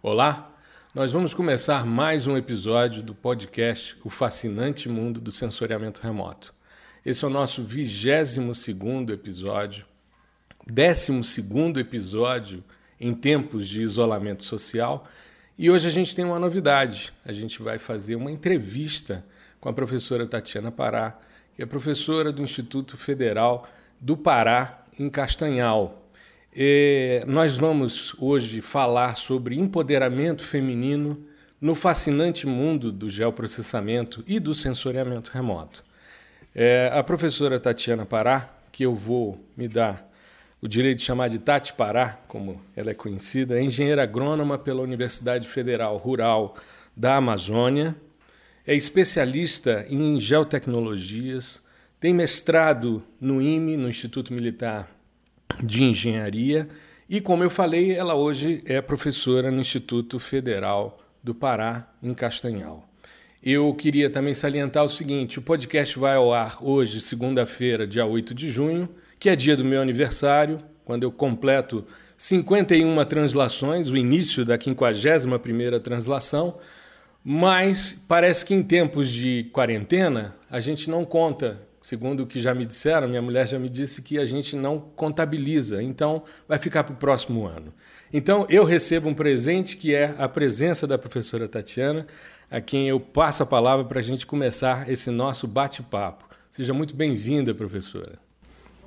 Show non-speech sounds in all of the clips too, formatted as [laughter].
Olá, nós vamos começar mais um episódio do podcast O Fascinante Mundo do Sensoriamento Remoto. Esse é o nosso 22 episódio, 12 episódio em tempos de isolamento social. E hoje a gente tem uma novidade. A gente vai fazer uma entrevista com a professora Tatiana Pará, que é professora do Instituto Federal do Pará, em Castanhal, e nós vamos hoje falar sobre empoderamento feminino no fascinante mundo do geoprocessamento e do sensoriamento remoto. É, a professora Tatiana Pará, que eu vou me dar o direito de chamar de Tati Pará, como ela é conhecida, é engenheira agrônoma pela Universidade Federal Rural da Amazônia, é especialista em geotecnologias, tem mestrado no IME, no Instituto Militar de engenharia e, como eu falei, ela hoje é professora no Instituto Federal do Pará, em Castanhal. Eu queria também salientar o seguinte: o podcast vai ao ar hoje, segunda-feira, dia 8 de junho, que é dia do meu aniversário, quando eu completo 51 translações, o início da 51ª translação, mas parece que em tempos de quarentena a gente não conta segundo o que já me disseram, minha mulher já me disse que a gente não contabiliza, então vai ficar para o próximo ano. Então eu recebo um presente que é a presença da professora Tatiana, a quem eu passo a palavra para a gente começar esse nosso bate-papo. Seja muito bem-vinda, professora.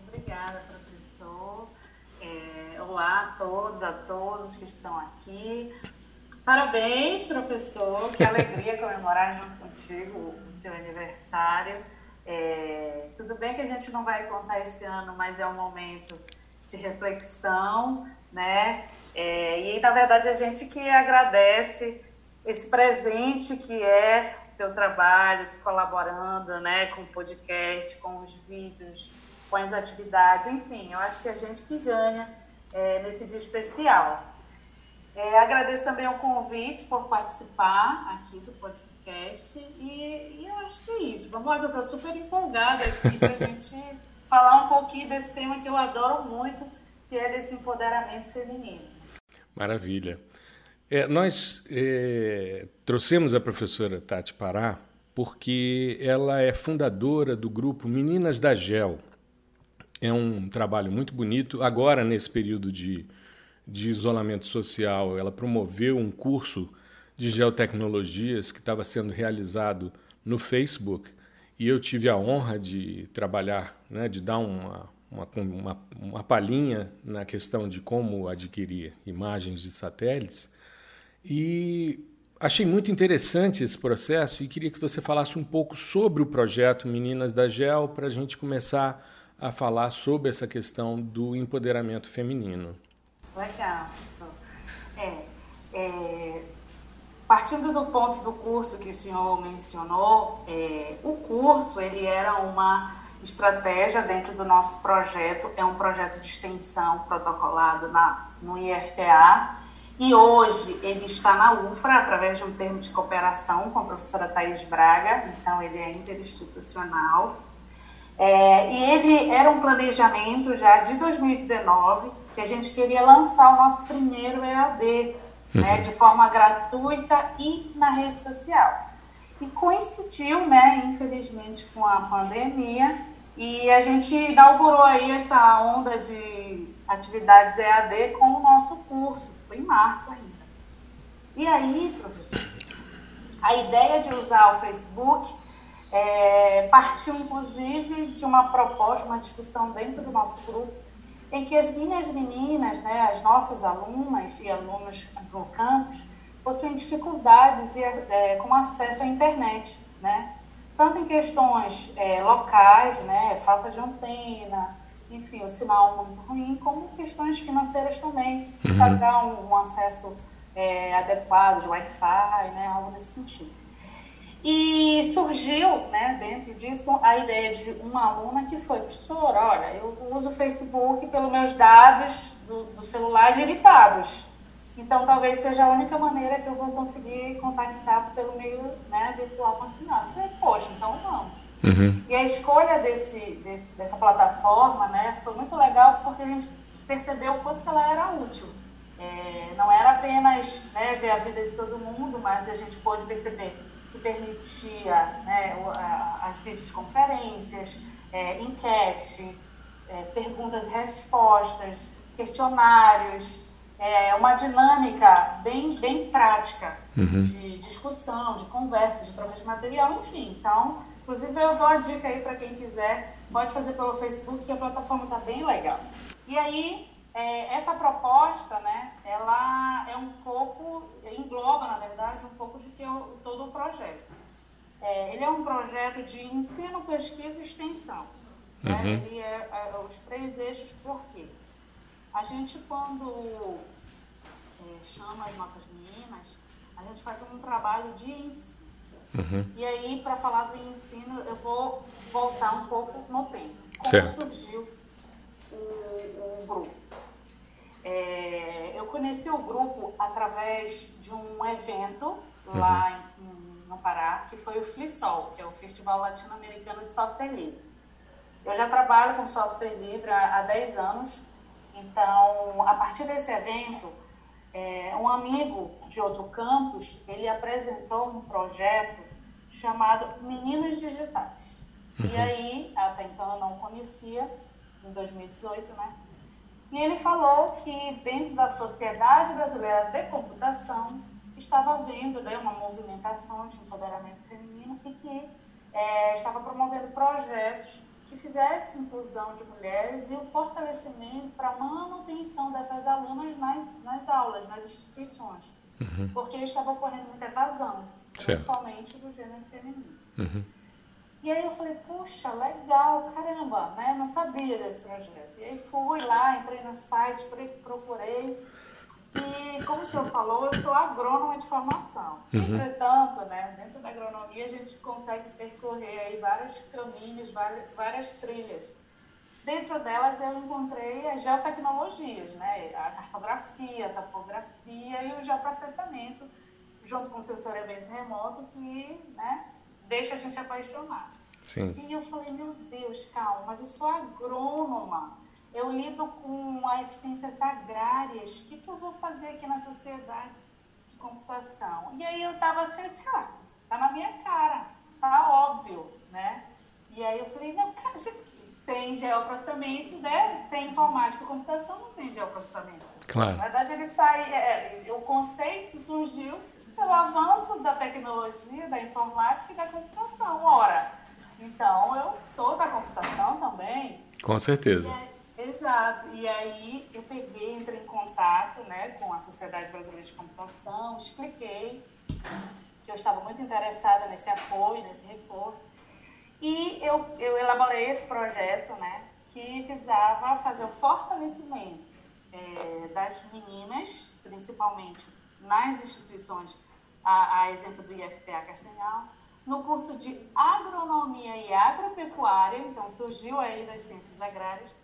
Obrigada, professor. É, olá a todos, a todos que estão aqui. Parabéns, professor. Que alegria [laughs] comemorar junto contigo o teu aniversário. É, tudo bem que a gente não vai contar esse ano, mas é um momento de reflexão, né? É, e na verdade a gente que agradece esse presente que é o teu trabalho, de colaborando, né, com o podcast, com os vídeos, com as atividades, enfim, eu acho que a gente que ganha é, nesse dia especial. É, agradeço também o convite por participar aqui do podcast e, e eu acho que é isso. Vamos lá, eu estou super empolgada aqui para a [laughs] gente falar um pouquinho desse tema que eu adoro muito, que é desse empoderamento feminino. Maravilha. É, nós é, trouxemos a professora Tati Pará porque ela é fundadora do grupo Meninas da Gel. É um trabalho muito bonito. Agora, nesse período de de isolamento social, ela promoveu um curso de geotecnologias que estava sendo realizado no Facebook e eu tive a honra de trabalhar, né, de dar uma, uma, uma, uma palhinha na questão de como adquirir imagens de satélites e achei muito interessante esse processo e queria que você falasse um pouco sobre o projeto Meninas da Gel para a gente começar a falar sobre essa questão do empoderamento feminino. Legal, professor. É, é, partindo do ponto do curso que o senhor mencionou, é, o curso ele era uma estratégia dentro do nosso projeto, é um projeto de extensão protocolado na, no IFPA, e hoje ele está na UFRA, através de um termo de cooperação com a professora Thais Braga, então ele é interinstitucional. É, e ele era um planejamento já de 2019 que a gente queria lançar o nosso primeiro EAD, uhum. né, de forma gratuita e na rede social. E coincidiu, né, infelizmente, com a pandemia, e a gente inaugurou aí essa onda de atividades EAD com o nosso curso, foi em março ainda. E aí, professor, a ideia de usar o Facebook é, partiu, inclusive, de uma proposta, uma discussão dentro do nosso grupo, em que as minhas meninas, né, as nossas alunas e alunos do campus, possuem dificuldades é, com acesso à internet, né? tanto em questões é, locais, né, falta de antena, enfim, o sinal muito ruim, como questões financeiras também, uhum. pagar um, um acesso é, adequado de Wi-Fi, né, algo nesse sentido. E surgiu, né, dentro disso, a ideia de uma aluna que foi, professor, olha, eu uso o Facebook pelos meus dados do, do celular limitados. Então, talvez seja a única maneira que eu vou conseguir contactar pelo meio né, virtual com a senhora. Eu falei, poxa, então vamos. Uhum. E a escolha desse, desse, dessa plataforma né, foi muito legal porque a gente percebeu o quanto que ela era útil É, não era apenas né, ver a vida de todo mundo, mas a gente pôde perceber que permitia né, as videoconferências, é, enquete, é, perguntas e respostas, questionários, é, uma dinâmica bem, bem prática uhum. de discussão, de conversa, de troca de material, enfim. Então, inclusive eu dou a dica aí para quem quiser, pode fazer pelo Facebook, que a plataforma está bem legal. E aí, é, essa proposta, né, ela é um pouco, engloba, na verdade, um pouco de que o, todo o projeto. É, ele é um projeto de ensino, pesquisa e extensão. Né? Uhum. Ele é, é, os três eixos, por quê? A gente, quando é, chama as nossas meninas, a gente faz um trabalho de ensino. Uhum. E aí, para falar do ensino, eu vou voltar um pouco no tempo. Como certo. surgiu o, o grupo? É, eu conheci o grupo através de um evento lá uhum. em, no Pará, que foi o FLISOL, que é o Festival Latino-Americano de Software Livre. Eu já trabalho com software livre há, há 10 anos, então, a partir desse evento, é, um amigo de outro campus, ele apresentou um projeto chamado Meninas Digitais. Uhum. E aí, até então eu não conhecia, em 2018, né? E ele falou que dentro da Sociedade Brasileira de Computação estava havendo né, uma movimentação de empoderamento feminino e que é, estava promovendo projetos que fizesse inclusão de mulheres e o fortalecimento para a manutenção dessas alunas nas, nas aulas, nas instituições. Uhum. Porque estava ocorrendo muita evasão, principalmente do gênero feminino. Uhum. E aí eu falei, puxa, legal, caramba, né? Eu não sabia desse projeto. E aí fui lá, entrei no site, procurei. E como o senhor falou, eu sou agrônoma de formação. Uhum. Entretanto, né, dentro da agronomia a gente consegue percorrer aí vários caminhos, várias, várias trilhas. Dentro delas eu encontrei as geotecnologias, né, a cartografia, a topografia e o geoprocessamento, junto com o sensoriamento remoto, que né, deixa a gente apaixonar. Sim. E eu falei, meu Deus, calma, mas eu sou agrônoma, eu lido com as ciências agrárias, o que, que eu vou fazer aqui na sociedade de computação? E aí eu estava assim, eu disse, ah, tá na minha cara, tá óbvio, né? E aí eu falei, não, cara, [laughs] sem geoprocessamento, né? Sem informática e computação não tem geoprocessamento. Claro. Na verdade, ele sai, é, o conceito surgiu pelo avanço da tecnologia, da informática e da computação. Ora, então eu sou da computação também. Com certeza. Exato. E aí eu peguei, entrei em contato né, com a Sociedade Brasileira de Computação, expliquei que eu estava muito interessada nesse apoio, nesse reforço. E eu, eu elaborei esse projeto, né, que visava fazer o fortalecimento é, das meninas, principalmente nas instituições, a, a exemplo do IFPA Castanhal, no curso de agronomia e agropecuária, então surgiu aí das ciências agrárias,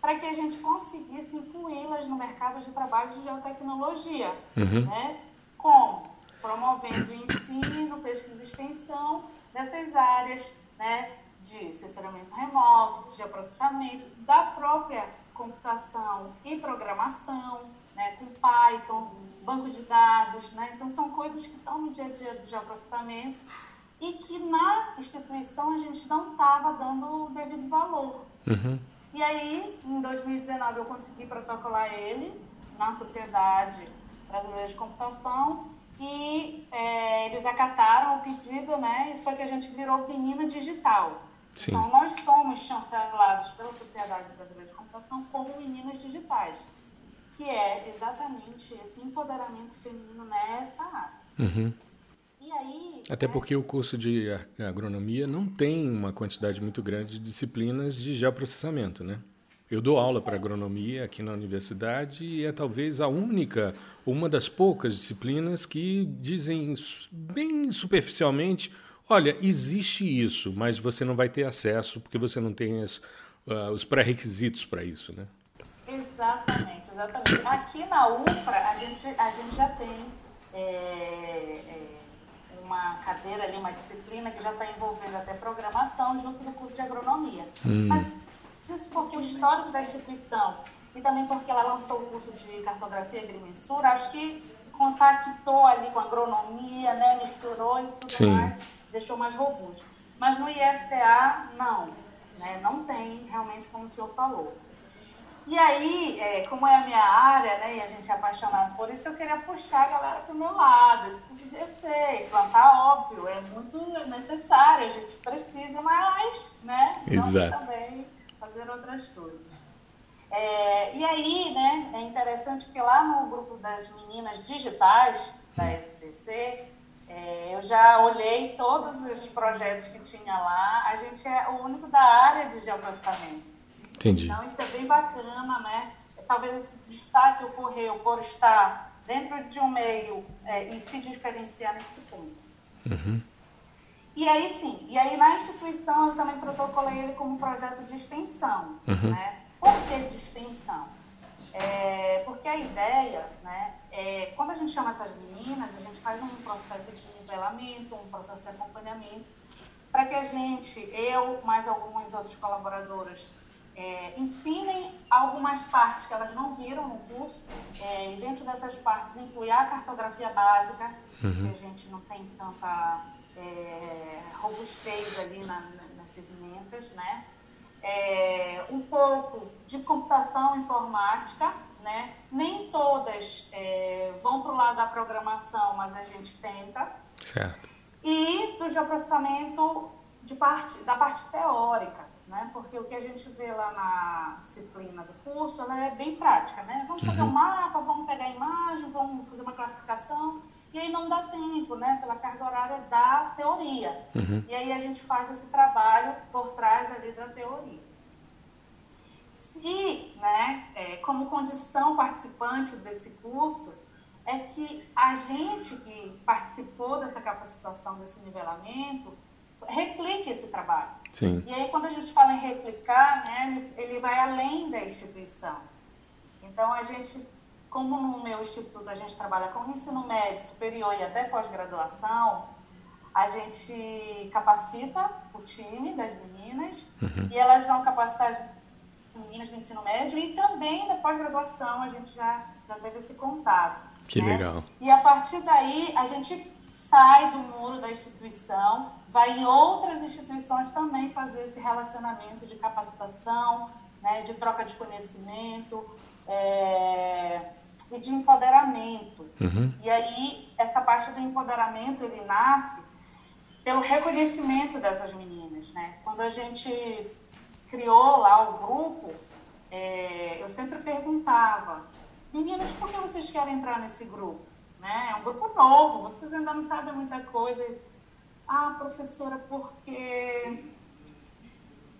para que a gente conseguisse incluí-las no mercado de trabalho de geotecnologia. Uhum. Né? Como? Promovendo ensino, pesquisa e extensão dessas áreas né, de assessoramento remoto, de geoprocessamento, da própria computação e programação, né, com Python, banco de dados. Né? Então, são coisas que estão no dia a dia do geoprocessamento e que na instituição a gente não estava dando o devido valor. Uhum. E aí, em 2019, eu consegui protocolar ele na Sociedade Brasileira de Computação e é, eles acataram o pedido, né? E foi que a gente virou Menina Digital. Sim. Então, nós somos chancelados pela Sociedade Brasileira de Computação como Meninas Digitais, que é exatamente esse empoderamento feminino nessa área. Uhum. Aí, Até né? porque o curso de agronomia não tem uma quantidade muito grande de disciplinas de geoprocessamento, né? Eu dou aula para agronomia aqui na universidade e é talvez a única, uma das poucas disciplinas que dizem bem superficialmente: olha, existe isso, mas você não vai ter acesso porque você não tem as, uh, os pré-requisitos para isso, né? Exatamente, exatamente. Aqui na UFRA a gente, a gente já tem. É, é, uma cadeira ali, uma disciplina que já está envolvendo até programação junto do curso de agronomia. Hum. Mas isso porque o histórico da instituição e também porque ela lançou o curso de cartografia e agrimensura, acho que contactou ali com agronomia, né, misturou e tudo Sim. mais, deixou mais robusto. Mas no IFTA, não, né, não tem realmente como o senhor falou. E aí, é, como é a minha área, né, e a gente é apaixonado por isso, eu queria puxar a galera para o meu lado. Eu sei, plantar, óbvio, é muito necessário, a gente precisa, mas, né, Exato. também fazer outras coisas. É, e aí, né, é interessante porque lá no grupo das meninas digitais da hum. SPC, é, eu já olhei todos os projetos que tinha lá. A gente é o único da área de geoprocessamento. Entendi. Então, isso é bem bacana, né? Talvez esse destaque ocorreu por estar dentro de um meio é, e se diferenciar nesse ponto. Uhum. E aí, sim, e aí na instituição eu também protocolei ele como projeto de extensão, uhum. né? Por que de extensão? É, porque a ideia, né, é, quando a gente chama essas meninas, a gente faz um processo de nivelamento, um processo de acompanhamento, para que a gente, eu, mais alguns outros colaboradores, é, ensinem algumas partes que elas não viram no curso, é, e dentro dessas partes incluir a cartografia básica, uhum. que a gente não tem tanta é, robustez ali na, nesses emendas, né? É, um pouco de computação informática, né? Nem todas é, vão para o lado da programação, mas a gente tenta. Certo. E do geoprocessamento de parte, da parte teórica né? Porque o que a gente vê lá na disciplina do curso, ela é bem prática, né? Vamos fazer um uhum. mapa, vamos pegar a imagem, vamos fazer uma classificação, e aí não dá tempo, né? Pela carga horária da teoria. Uhum. E aí a gente faz esse trabalho por trás ali da teoria. E, né, é, como condição participante desse curso, é que a gente que participou dessa capacitação, desse nivelamento, replique esse trabalho. Sim. E aí, quando a gente fala em replicar, né, ele, vai além da instituição. Então, a gente, como no meu instituto a gente trabalha com ensino médio, superior e até pós-graduação, a gente capacita o time das meninas uhum. e elas vão capacitar as meninas do ensino médio e também da pós-graduação a gente já, já teve esse contato. Que né? legal. E a partir daí a gente sai do muro da instituição vai em outras instituições também fazer esse relacionamento de capacitação, né, de troca de conhecimento é, e de empoderamento. Uhum. E aí, essa parte do empoderamento, ele nasce pelo reconhecimento dessas meninas. Né? Quando a gente criou lá o grupo, é, eu sempre perguntava, meninas, por que vocês querem entrar nesse grupo? Né? É um grupo novo, vocês ainda não sabem muita coisa. Ah, professora, porque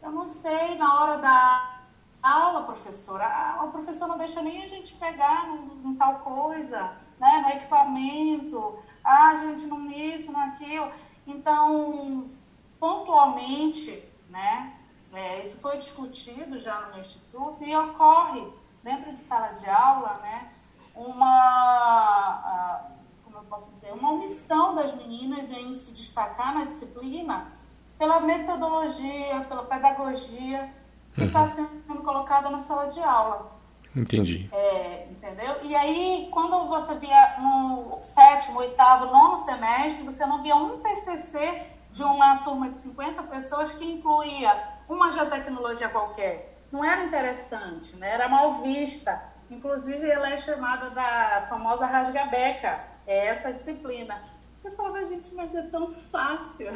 eu não sei, na hora da aula, professora, o professor não deixa nem a gente pegar em tal coisa, né, no equipamento, ah, gente, não isso, não aquilo. Então, pontualmente, né, é, isso foi discutido já no meu instituto e ocorre dentro de sala de aula, né, uma como eu posso dizer, uma omissão das meninas em se destacar na disciplina pela metodologia, pela pedagogia que está uhum. sendo colocada na sala de aula. Entendi. É, entendeu? E aí, quando você via no sétimo, oitavo, nono semestre, você não via um TCC de uma turma de 50 pessoas que incluía uma geotecnologia qualquer. Não era interessante, né? era mal vista. Inclusive, ela é chamada da famosa rasgabeca, é essa disciplina. Eu falava, gente, mas é tão fácil.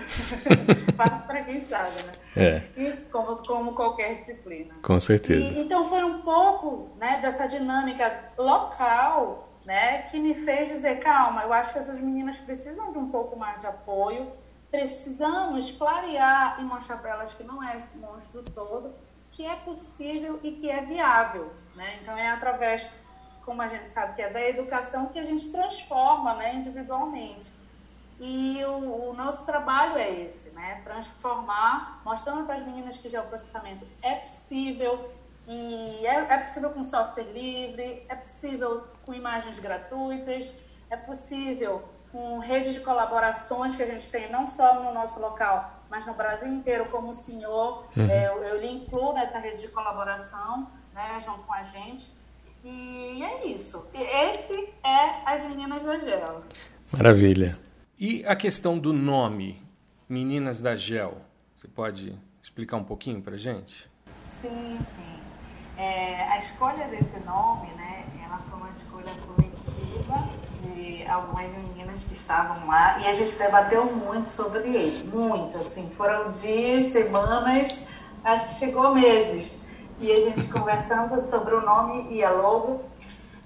[laughs] fácil para quem sabe, né? É. E como, como qualquer disciplina. Com certeza. E, então foi um pouco né, dessa dinâmica local né, que me fez dizer, calma, eu acho que essas meninas precisam de um pouco mais de apoio, precisamos clarear e mostrar para elas que não é esse monstro todo, que é possível e que é viável. Né? Então é através como a gente sabe que é da educação, que a gente transforma né, individualmente. E o, o, nosso trabalho é esse, né? Transformar, mostrando para as meninas que já o processamento é possível, e é, é, possível com software livre, é possível com imagens gratuitas, é possível com rede de colaborações que a gente tem não só no nosso local, mas no Brasil inteiro, como o senhor, uhum. é, eu, eu lhe incluo nessa rede de colaboração, junto com a gente. E é isso. Esse é as Meninas da Gel. Maravilha. E a questão do nome, Meninas da Gel, você pode explicar um pouquinho para gente? Sim, sim. É, a escolha desse nome, né, ela foi uma escolha coletiva de algumas meninas que estavam lá e a gente debateu muito sobre ele, muito, assim, foram dias, semanas, acho que chegou meses e a gente conversando sobre o nome e a logo.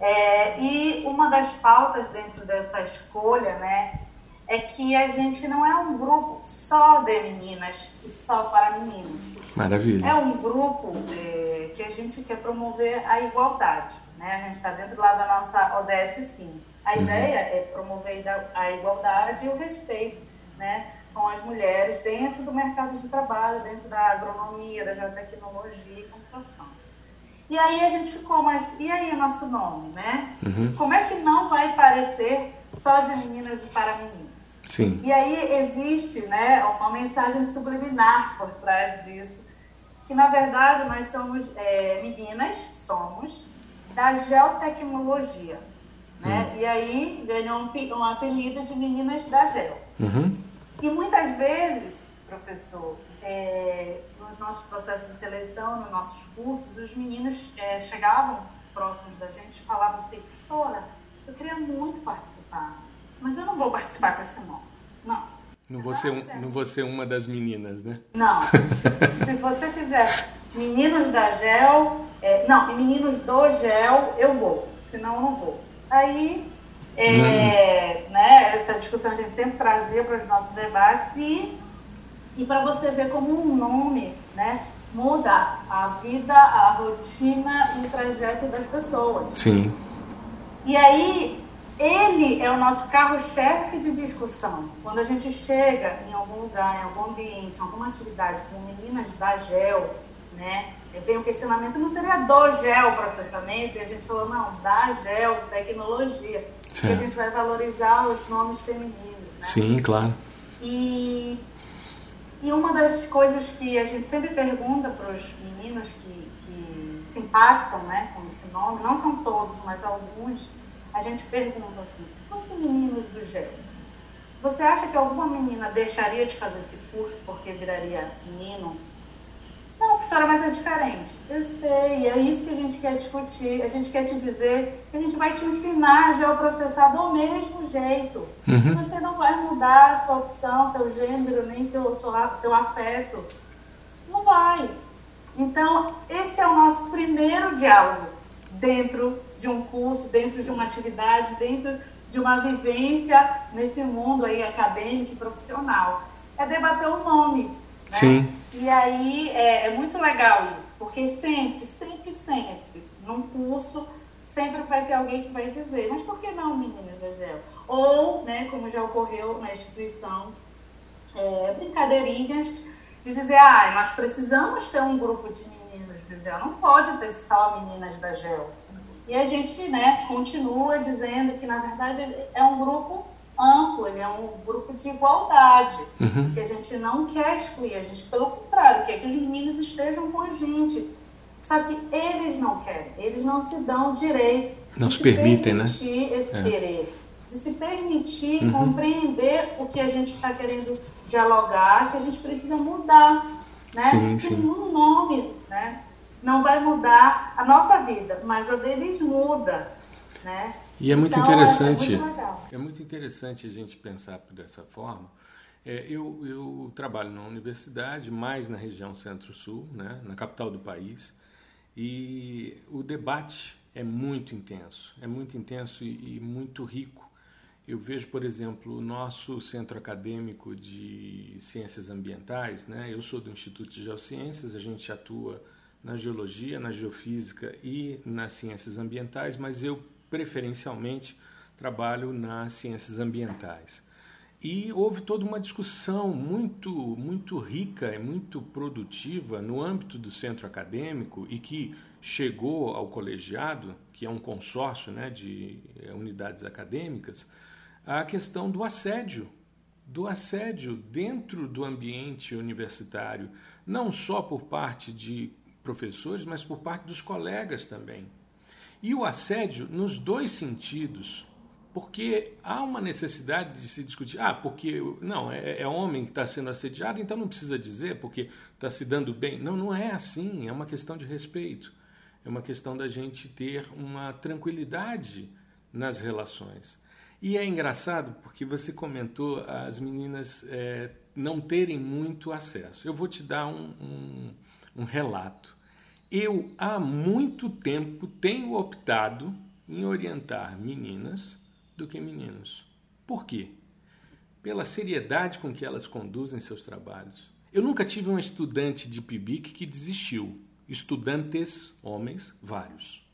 É, e uma das pautas dentro dessa escolha, né, é que a gente não é um grupo só de meninas e só para meninos. Maravilha. É um grupo é, que a gente quer promover a igualdade. Né? A gente está dentro lá da nossa ODS, sim. A uhum. ideia é promover a igualdade e o respeito né, com as mulheres dentro do mercado de trabalho, dentro da agronomia, da geotecnologia e computação. E aí a gente ficou, mas e aí o nosso nome, né? Uhum. Como é que não vai parecer só de meninas e para meninos? Sim. E aí existe né, uma mensagem subliminar por trás disso, que na verdade nós somos é, meninas, somos da geotecnologia. Né? Hum. E aí ganhou um, um, apelido de meninas da geo. Uhum. E muitas vezes, professor, é, nos nossos processos de seleção, nos nossos cursos, os meninos é, chegavam próximos da gente e falavam assim, professora, eu queria muito participar mas eu não vou participar com esse nome. Não. Não vou, ser um, não vou ser uma das meninas, né? Não. Se você fizer meninos da GEL, é, não, meninos do GEL, eu vou. Senão eu não vou. Aí, é, hum. né, essa discussão a gente sempre trazia para os nossos debates e, e para você ver como um nome, né, muda a vida, a rotina e o trajeto das pessoas. Sim. E aí, ele é o nosso carro-chefe de discussão. Quando a gente chega em algum lugar, em algum ambiente, em alguma atividade com meninas da GEL, né? Vem um questionamento, não seria do GEL processamento? E a gente falou, não, da GEL tecnologia. Certo. a gente vai valorizar os nomes femininos, né? Sim, claro. E, e uma das coisas que a gente sempre pergunta para os meninos que, que se impactam né, com esse nome, não são todos, mas alguns, a gente pergunta assim, se fosse meninos do GEL, você acha que alguma menina deixaria de fazer esse curso porque viraria menino? Não, professora, mas é diferente. Eu sei, é isso que a gente quer discutir. A gente quer te dizer que a gente vai te ensinar a geoprocessar do mesmo jeito. Uhum. Você não vai mudar a sua opção, seu gênero, nem seu, seu, seu afeto. Não vai. Então, esse é o nosso primeiro diálogo dentro de um curso, dentro de uma atividade, dentro de uma vivência nesse mundo aí acadêmico e profissional. É debater o nome. Né? Sim. E aí é, é muito legal isso, porque sempre, sempre, sempre, num curso, sempre vai ter alguém que vai dizer, mas por que não meninas da GEL? Ou, né, como já ocorreu na instituição, é, brincadeirinhas de dizer, ah, nós precisamos ter um grupo de meninos de GEL, não pode ter só meninas da GEL. E a gente né, continua dizendo que, na verdade, é um grupo amplo, ele é um grupo de igualdade, uhum. que a gente não quer excluir, a gente, pelo contrário, quer que os meninos estejam com a gente. Só que eles não querem, eles não se dão direito não de se permitem, né? permitir né? esse é. querer, de se permitir uhum. compreender o que a gente está querendo dialogar, que a gente precisa mudar, né? Sim, sim. um nome, né? não vai mudar a nossa vida, mas a deles muda, né? E é muito então, interessante. É, muito é muito interessante a gente pensar dessa forma. É, eu, eu trabalho na universidade, mais na região centro-sul, né, na capital do país, e o debate é muito intenso, é muito intenso e, e muito rico. Eu vejo, por exemplo, o nosso centro acadêmico de ciências ambientais, né? Eu sou do Instituto de Geociências, a gente atua na geologia, na geofísica e nas ciências ambientais, mas eu preferencialmente trabalho nas ciências ambientais. E houve toda uma discussão muito, muito rica e muito produtiva no âmbito do centro acadêmico e que chegou ao colegiado, que é um consórcio né, de eh, unidades acadêmicas, a questão do assédio, do assédio dentro do ambiente universitário, não só por parte de professores, mas por parte dos colegas também. E o assédio nos dois sentidos, porque há uma necessidade de se discutir. Ah, porque não, é, é homem que está sendo assediado, então não precisa dizer porque está se dando bem. Não, não é assim. É uma questão de respeito. É uma questão da gente ter uma tranquilidade nas relações. E é engraçado porque você comentou as meninas é, não terem muito acesso. Eu vou te dar um, um, um relato. Eu, há muito tempo, tenho optado em orientar meninas do que meninos. Por quê? Pela seriedade com que elas conduzem seus trabalhos. Eu nunca tive um estudante de PIBIC que desistiu. Estudantes, homens, vários.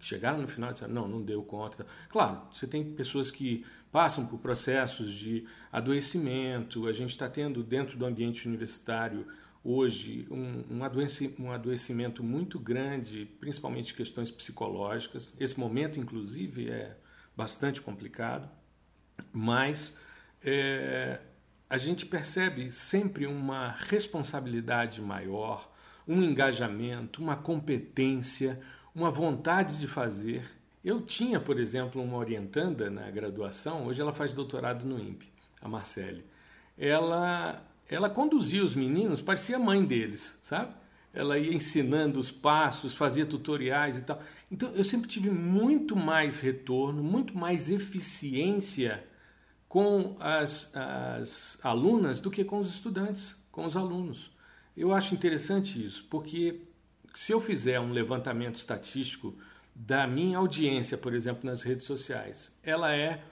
Chegaram no final e disseram, não, não deu conta. Claro, você tem pessoas que passam por processos de adoecimento. A gente está tendo dentro do ambiente universitário hoje um, um, um adoecimento muito grande, principalmente questões psicológicas. Esse momento, inclusive, é bastante complicado, mas é, a gente percebe sempre uma responsabilidade maior, um engajamento, uma competência, uma vontade de fazer. Eu tinha, por exemplo, uma orientanda na graduação, hoje ela faz doutorado no INPE, a Marcele. Ela, ela conduzia os meninos, parecia mãe deles, sabe? ela ia ensinando os passos, fazia tutoriais e tal. Então eu sempre tive muito mais retorno, muito mais eficiência com as, as alunas do que com os estudantes, com os alunos. Eu acho interessante isso, porque se eu fizer um levantamento estatístico da minha audiência, por exemplo, nas redes sociais, ela é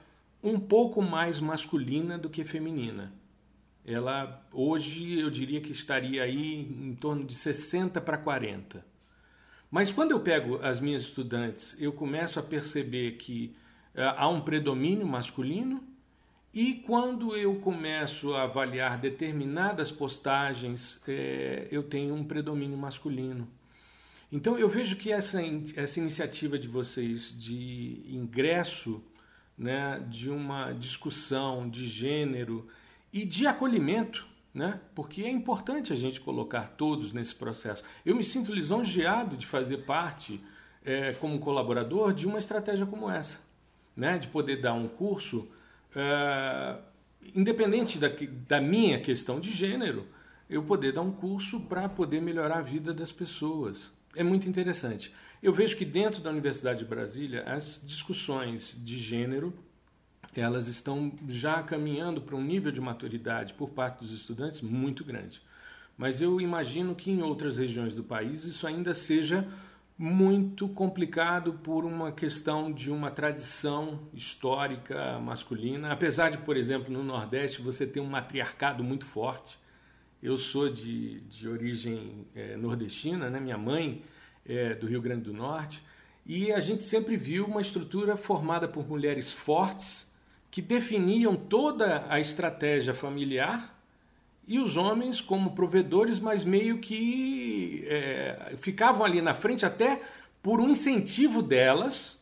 um pouco mais masculina do que feminina ela hoje eu diria que estaria aí em torno de 60 para 40. Mas quando eu pego as minhas estudantes, eu começo a perceber que uh, há um predomínio masculino e quando eu começo a avaliar determinadas postagens, é, eu tenho um predomínio masculino. Então eu vejo que essa, essa iniciativa de vocês de ingresso né, de uma discussão de gênero e de acolhimento, né? porque é importante a gente colocar todos nesse processo. Eu me sinto lisonjeado de fazer parte, é, como colaborador, de uma estratégia como essa, né? de poder dar um curso, é, independente da, da minha questão de gênero, eu poder dar um curso para poder melhorar a vida das pessoas. É muito interessante. Eu vejo que dentro da Universidade de Brasília, as discussões de gênero elas estão já caminhando para um nível de maturidade por parte dos estudantes muito grande. Mas eu imagino que em outras regiões do país isso ainda seja muito complicado por uma questão de uma tradição histórica masculina. Apesar de, por exemplo, no Nordeste você ter um matriarcado muito forte. Eu sou de, de origem é, nordestina, né? minha mãe é do Rio Grande do Norte, e a gente sempre viu uma estrutura formada por mulheres fortes que definiam toda a estratégia familiar e os homens como provedores, mas meio que é, ficavam ali na frente até por um incentivo delas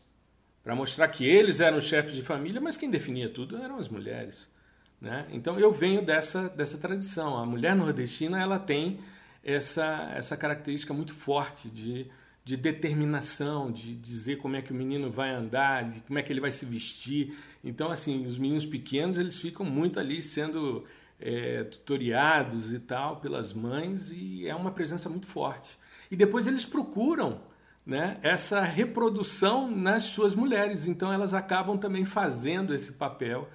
para mostrar que eles eram chefes de família, mas quem definia tudo eram as mulheres. Né? Então eu venho dessa, dessa tradição. A mulher nordestina ela tem essa, essa característica muito forte de de determinação, de dizer como é que o menino vai andar, de como é que ele vai se vestir. Então, assim, os meninos pequenos eles ficam muito ali sendo é, tutoriados e tal pelas mães e é uma presença muito forte. E depois eles procuram né, essa reprodução nas suas mulheres, então elas acabam também fazendo esse papel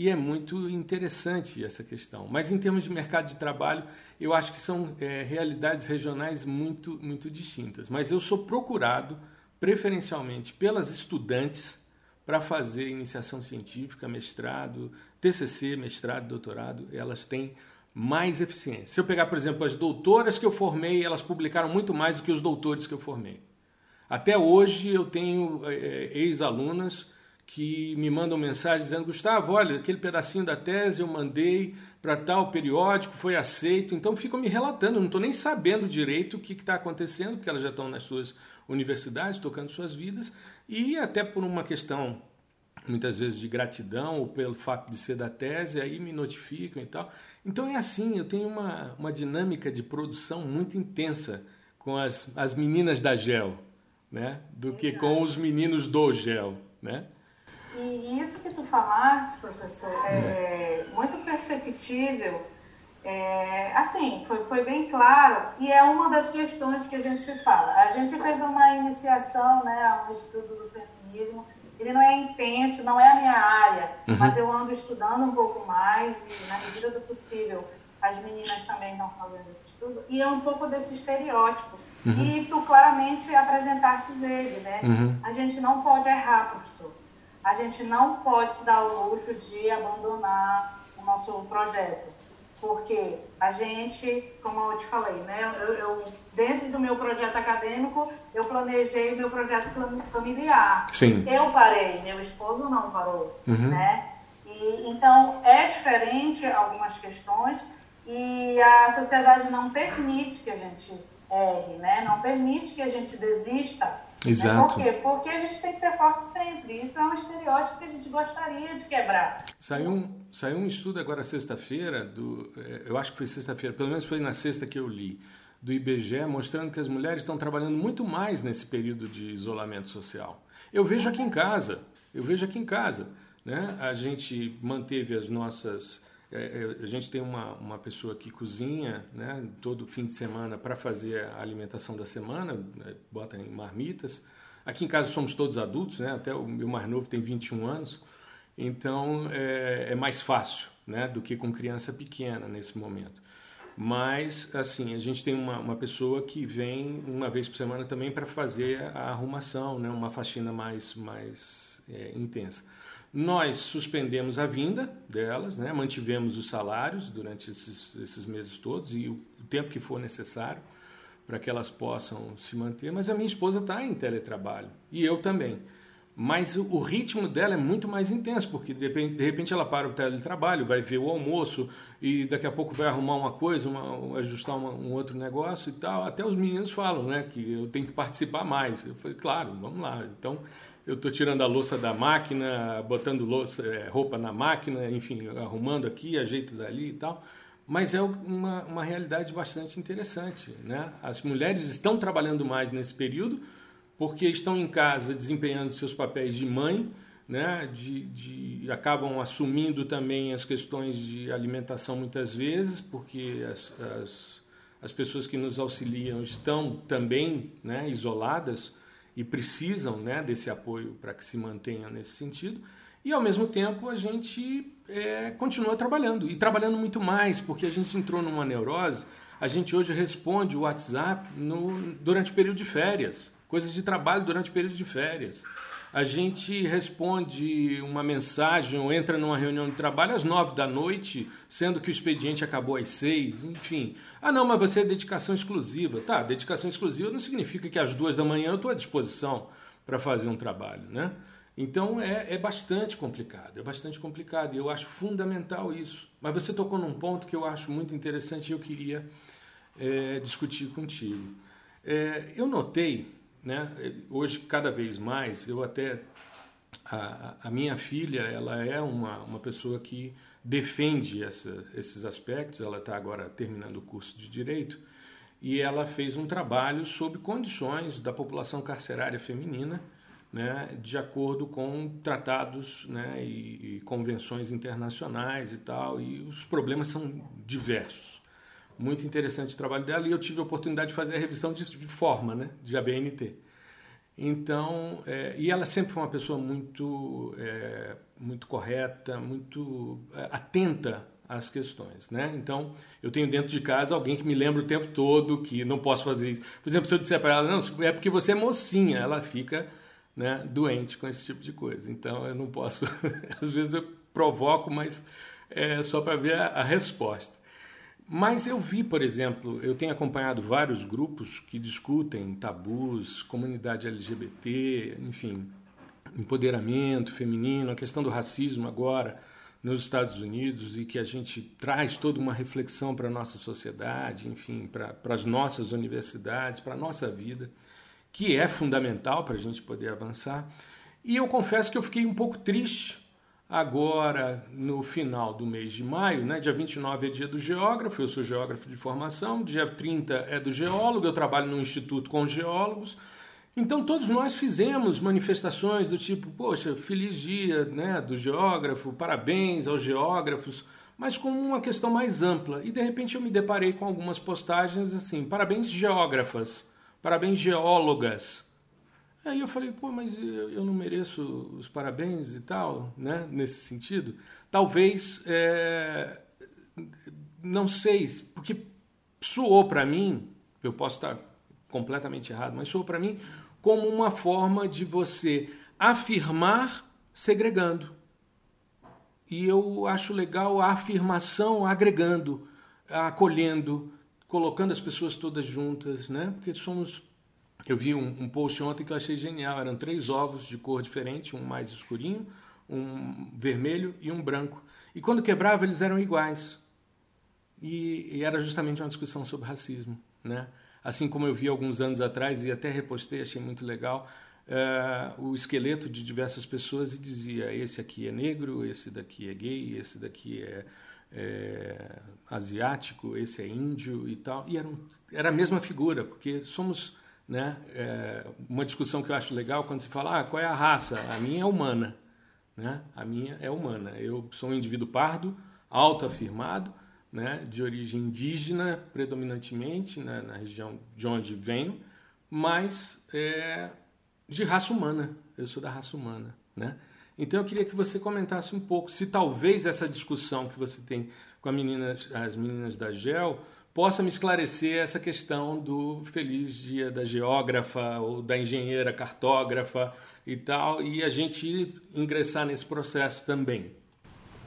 e é muito interessante essa questão. Mas em termos de mercado de trabalho, eu acho que são é, realidades regionais muito, muito distintas. Mas eu sou procurado preferencialmente pelas estudantes para fazer iniciação científica, mestrado, TCC, mestrado, doutorado, elas têm mais eficiência. Se eu pegar, por exemplo, as doutoras que eu formei, elas publicaram muito mais do que os doutores que eu formei. Até hoje eu tenho é, ex-alunas que me mandam mensagem dizendo: Gustavo, olha, aquele pedacinho da tese eu mandei para tal periódico, foi aceito. Então ficam me relatando, não estou nem sabendo direito o que está acontecendo, porque elas já estão nas suas universidades, tocando suas vidas, e até por uma questão muitas vezes de gratidão ou pelo fato de ser da tese, aí me notificam e tal. Então é assim, eu tenho uma, uma dinâmica de produção muito intensa com com as, as meninas da GEL, né? Do que com os meninos do GEL, né? E isso que tu falaste, professor, é, é muito perceptível. É, assim, foi, foi bem claro e é uma das questões que a gente fala. A gente fez uma iniciação né, a um estudo do feminismo. Ele não é intenso, não é a minha área, uhum. mas eu ando estudando um pouco mais e, na medida do possível, as meninas também estão fazendo esse estudo. E é um pouco desse estereótipo. Uhum. E tu claramente apresentaste ele, né? Uhum. A gente não pode errar, professor a gente não pode se dar o luxo de abandonar o nosso projeto. Porque a gente, como eu te falei, né, eu, eu dentro do meu projeto acadêmico, eu planejei meu projeto familiar. Sim. Eu parei, meu esposo não parou, uhum. né? E, então, é diferente algumas questões e a sociedade não permite que a gente erre, né? Não permite que a gente desista Exato. Né? Por quê? Porque a gente tem que ser forte sempre. Isso é um estereótipo que a gente gostaria de quebrar. Saiu um, saiu um estudo agora sexta-feira, do, é, eu acho que foi sexta-feira, pelo menos foi na sexta que eu li, do IBGE, mostrando que as mulheres estão trabalhando muito mais nesse período de isolamento social. Eu vejo aqui em casa, eu vejo aqui em casa. Né? A gente manteve as nossas é, é, a gente tem uma, uma pessoa que cozinha né, todo fim de semana para fazer a alimentação da semana, né, bota em marmitas. Aqui em casa somos todos adultos, né, até o meu mais novo tem 21 anos, então é, é mais fácil né, do que com criança pequena nesse momento. Mas, assim, a gente tem uma, uma pessoa que vem uma vez por semana também para fazer a arrumação, né, uma faxina mais, mais é, intensa. Nós suspendemos a vinda delas, né? mantivemos os salários durante esses, esses meses todos e o, o tempo que for necessário para que elas possam se manter. Mas a minha esposa está em teletrabalho e eu também. Mas o, o, ritmo dela é muito mais intenso, porque de repente, de repente, ela para o teletrabalho, vai ver o almoço e daqui a pouco vai arrumar uma coisa, uma, ajustar uma, um outro negócio e tal. Até os meninos falam né, que eu tenho que participar mais. Eu falei, claro, vamos lá. Então eu estou tirando a louça da máquina, botando louça, é, roupa na máquina, enfim, arrumando aqui, ajeito dali e tal. Mas é uma, uma realidade bastante interessante. Né? As mulheres estão trabalhando mais nesse período porque estão em casa desempenhando seus papéis de mãe, né? de, de, acabam assumindo também as questões de alimentação muitas vezes, porque as, as, as pessoas que nos auxiliam estão também né, isoladas e precisam né, desse apoio para que se mantenham nesse sentido. E ao mesmo tempo a gente é, continua trabalhando e trabalhando muito mais, porque a gente entrou numa neurose. A gente hoje responde o WhatsApp no, durante o período de férias, coisas de trabalho durante o período de férias a gente responde uma mensagem ou entra numa reunião de trabalho às nove da noite, sendo que o expediente acabou às seis, enfim. Ah, não, mas você é dedicação exclusiva. Tá, dedicação exclusiva não significa que às duas da manhã eu estou à disposição para fazer um trabalho, né? Então é, é bastante complicado, é bastante complicado e eu acho fundamental isso. Mas você tocou num ponto que eu acho muito interessante e eu queria é, discutir contigo. É, eu notei né? Hoje, cada vez mais, eu até. A, a minha filha ela é uma, uma pessoa que defende essa, esses aspectos, ela está agora terminando o curso de Direito, e ela fez um trabalho sobre condições da população carcerária feminina, né, de acordo com tratados né, e, e, convenções internacionais e tal, e os problemas são diversos muito interessante o trabalho dela e eu tive a oportunidade de fazer a revisão de, de forma, né, de ABNT. Então, é, e ela sempre foi uma pessoa muito, é, muito correta, muito é, atenta às questões, né? Então, eu tenho dentro de casa alguém que me lembra o tempo todo que não posso fazer isso. Por exemplo, se eu disser para ela, não, é porque você é mocinha, ela fica né, doente com esse tipo de coisa. Então, eu não posso, [laughs] às vezes eu provoco, mas é só para ver a, a resposta. Mas eu vi, por exemplo, eu tenho acompanhado vários grupos que discutem tabus, comunidade LGBT, enfim, empoderamento feminino, a questão do racismo agora nos Estados Unidos e que a gente traz toda uma reflexão para a nossa sociedade, enfim, para, as nossas universidades, para a nossa vida, que é fundamental para a gente poder avançar. E eu confesso que eu fiquei um pouco triste agora no final do mês de maio, né? dia 29 é dia do geógrafo, eu sou geógrafo de formação, dia 30 é do geólogo, eu trabalho no instituto com geólogos. Então todos nós fizemos manifestações do tipo, poxa, feliz dia né, do geógrafo, parabéns aos geógrafos, mas com uma questão mais ampla. E de repente eu me deparei com algumas postagens assim, parabéns geógrafas, parabéns geólogas. Aí eu falei, pô, mas eu não mereço os parabéns e tal, né? Nesse sentido. Talvez, é... não sei, porque soou para mim, eu posso estar completamente errado, mas soou para mim como uma forma de você afirmar segregando. E eu acho legal a afirmação agregando, acolhendo, colocando as pessoas todas juntas, né? Porque somos eu vi um, um, post ontem que eu achei genial. Eram três ovos de cor diferente, um mais escurinho, um vermelho e um branco. E quando quebrava, eles eram iguais. E, e era justamente uma discussão sobre racismo, né? Assim como eu vi alguns anos atrás e até repostei, achei muito legal, uh, o esqueleto de diversas pessoas e dizia: esse aqui é negro, esse daqui é gay, esse daqui é, é asiático, esse é índio e tal. E era, um, era a mesma figura, porque somos né? É uma discussão que eu acho legal quando se fala, ah, qual é a raça? A minha é humana, né? A minha é humana. Eu sou um indivíduo pardo, autoafirmado, né? De origem indígena, predominantemente né? na região de onde venho, mas é, de raça humana. Eu sou da raça humana, né? Então eu queria que você comentasse um pouco se talvez essa discussão que você tem com meninas, as meninas da GEL possa me esclarecer essa questão do feliz dia da geógrafa ou da engenheira cartógrafa e tal, e a gente ingressar nesse processo também.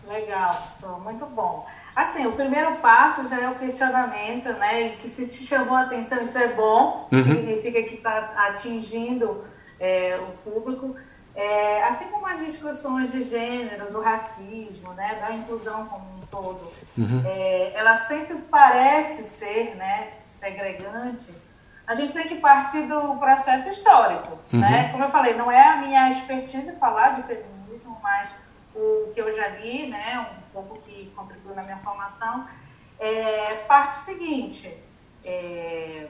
Legal, professor, muito bom. Assim, o primeiro passo já é o questionamento, né? E que se te chamou a atenção, isso é bom, uhum. significa que está atingindo é, o público. É, assim como as discussões de gênero, do racismo, né, da inclusão como um todo, uhum. é, ela sempre parece ser né, segregante, a gente tem que partir do processo histórico. Uhum. Né? Como eu falei, não é a minha expertise falar de feminismo, mas o que eu já li, né, um pouco que contribuiu na minha formação, é parte seguinte. É,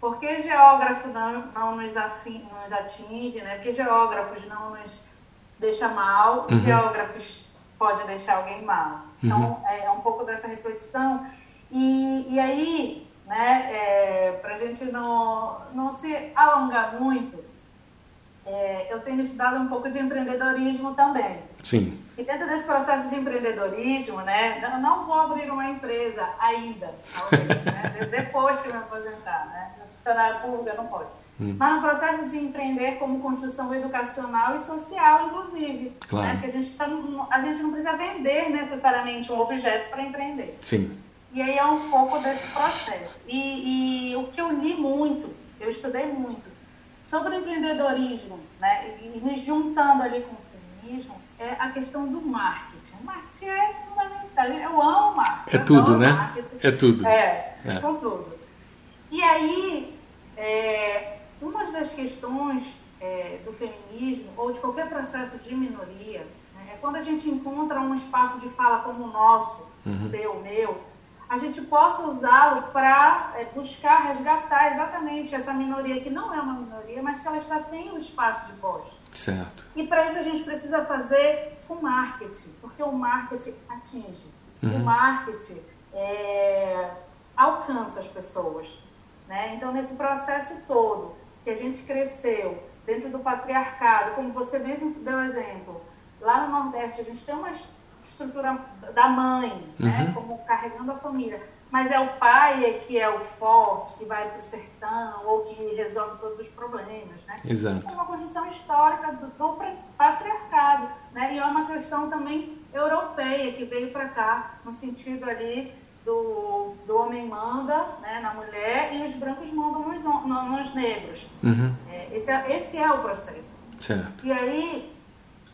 por que geógrafo não, não nos, afim, nos atinge, né? Porque geógrafos não nos deixa mal, uhum. geógrafos pode deixar alguém mal. Então, uhum. é, é um pouco dessa reflexão. E, e aí, né, é, para a gente não, não se alongar muito, é, eu tenho estudado um pouco de empreendedorismo também. Sim. E dentro desse processo de empreendedorismo, né, eu não vou abrir uma empresa ainda, talvez, né, [laughs] depois que eu me aposentar, né? Funcionário público não pode. Hum. Mas no processo de empreender como construção educacional e social, inclusive. Né? Claro. Né? Porque a gente, a gente não precisa vender necessariamente um objeto para empreender. Sim. E aí é um pouco desse processo. E, e, o que eu li muito, eu estudei muito, sobre empreendedorismo, né? E, e me juntando ali com o feminismo, é a questão do marketing. O marketing é fundamental. Eu amo marketing. É tudo, né? Marketing. É tudo. É, é. com tudo. E aí, é, uma das questões é, do feminismo, ou de qualquer processo de minoria, né, é quando a gente encontra um espaço de fala como o nosso, uhum. seu, meu, a gente possa usá-lo para é, buscar resgatar exatamente essa minoria que não é uma minoria, mas que ela está sem o espaço de voz. Certo. E para isso a gente precisa fazer com marketing, porque o marketing atinge. Uhum. O marketing é, alcança as pessoas. Né? Então, nesse processo todo que a gente cresceu dentro do patriarcado, como você mesmo deu exemplo, lá no Nordeste a gente tem uma estrutura da mãe, né? uhum. né? como carregando a família, mas é o pai é que é o forte, que vai para o sertão ou que resolve todos os problemas. Né? Exato. Isso é uma construção histórica do, do patriarcado, né? e é uma questão também europeia que veio para cá, no sentido ali do, do homem manda né, na mulher e os brancos mandam nos, no, nos negros. Uhum. É, esse, é, esse é o processo. Certo. E aí,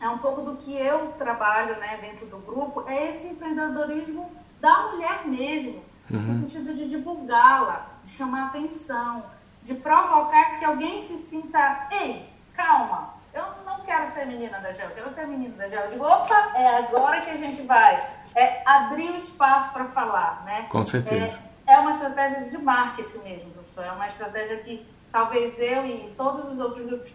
é um pouco do que eu trabalho né, dentro do grupo, é esse empreendedorismo da mulher mesmo, uhum. no sentido de divulgá-la, de chamar atenção, de provocar que alguém se sinta, ei, calma, eu não quero ser menina da GEL, eu quero ser menina da GEL. Eu digo, opa, é agora que a gente vai é, abrir o espaço para falar, né? Com certeza. É, é uma estratégia de marketing mesmo, professor. É uma estratégia que talvez eu e todos os outros grupos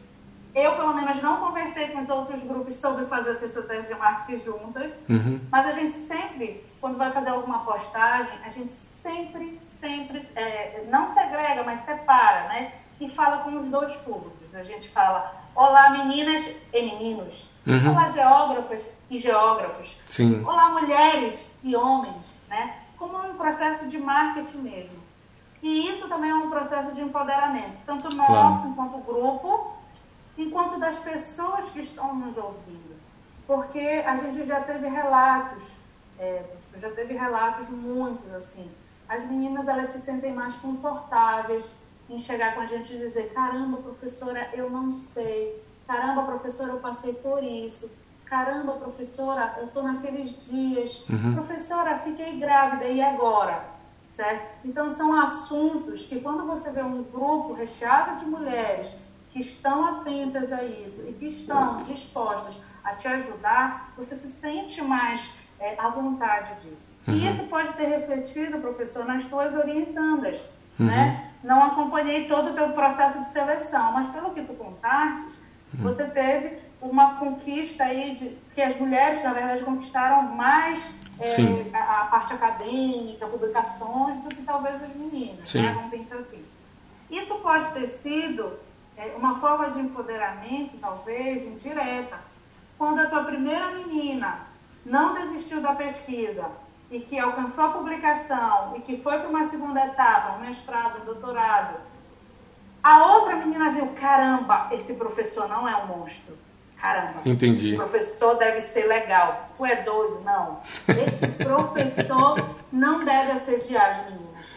eu, pelo menos, não conversei com os outros grupos sobre fazer essa estratégia de marketing juntas, uhum. mas a gente sempre, quando vai fazer alguma postagem, a gente sempre, sempre, é, não segrega, mas separa, né? E fala com os dois públicos. A gente fala, olá meninas e meninos, uhum. olá geógrafas e geógrafos, Sim. olá mulheres e homens, né? Como um processo de marketing mesmo. E isso também é um processo de empoderamento, tanto nosso claro. enquanto grupo, enquanto das pessoas que estão nos ouvindo. Porque a gente já teve relatos, é, já teve relatos muitos assim. As meninas elas se sentem mais confortáveis em chegar com a gente e dizer: caramba, professora, eu não sei. Caramba, professora, eu passei por isso. Caramba, professora, eu estou naqueles dias. Uhum. Professora, fiquei grávida, e agora? Certo? Então, são assuntos que, quando você vê um grupo recheado de mulheres que estão atentas a isso e que estão dispostas a te ajudar, você se sente mais é, à vontade disso. Uhum. E isso pode ter refletido, professor, nas tuas orientandas, uhum. né? Não acompanhei todo o teu processo de seleção, mas pelo que tu contaste, uhum. você teve uma conquista aí de que as mulheres, na verdade, conquistaram mais é, a, a, parte acadêmica, publicações, do que talvez os meninos, né? Vamos pensar assim. Isso pode ter sido é, uma forma de empoderamento, talvez, indireta. Quando a tua primeira menina não desistiu da pesquisa e que alcançou a publicação e que foi para uma segunda etapa, um mestrado, um doutorado, a outra menina viu, caramba, esse professor não é um monstro. Caramba, Entendi. esse professor deve ser legal. Tu é doido? Não. Esse [laughs] professor não deve assediar as meninas.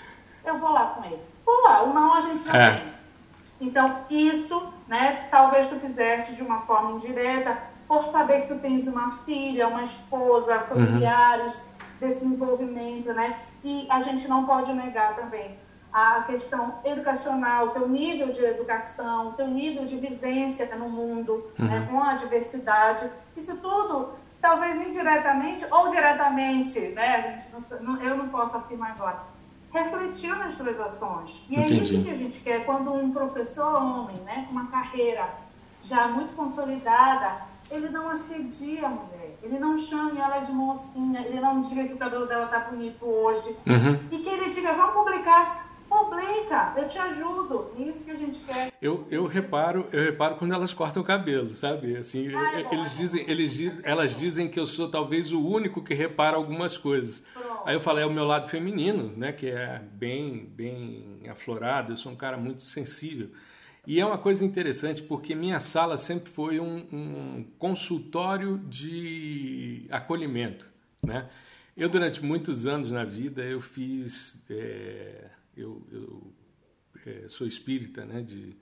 Eu vou lá com ele. Vou lá, o não a gente já é. tem. Então, isso, né, talvez tu fizeste de uma forma indireta, por saber que tu tens uma filha, uma esposa, familiares, uhum. desse envolvimento, né? E a gente não pode negar também a questão educacional, teu nível de educação, teu nível de vivência no mundo, né, uhum. né, com a diversidade. Isso tudo, talvez indiretamente ou diretamente, né? A gente não, eu não posso afirmar agora refletiu nas suas ações. E é Entendi. isso que a gente quer quando um professor homem, né, com uma carreira já muito consolidada, ele não assedia a mulher, ele não chame ela de mocinha, ele não diga que o cabelo dela tá bonito hoje, uhum. e que ele diga, eu te ajudo. É isso que a gente quer. Eu, eu reparo, eu reparo quando elas cortam o cabelo, sabe? Assim, ah, é eles dizem, eles dizem, elas dizem que eu sou talvez o único que repara algumas coisas. Aí eu falei, é o meu lado feminino, né, que é bem, bem aflorado, eu sou um cara muito sensível. E é uma coisa interessante porque minha sala sempre foi um, um consultório de acolhimento, né? Eu, durante muitos anos na vida, eu fiz... É, eu, eu é, sou espírita, né, de,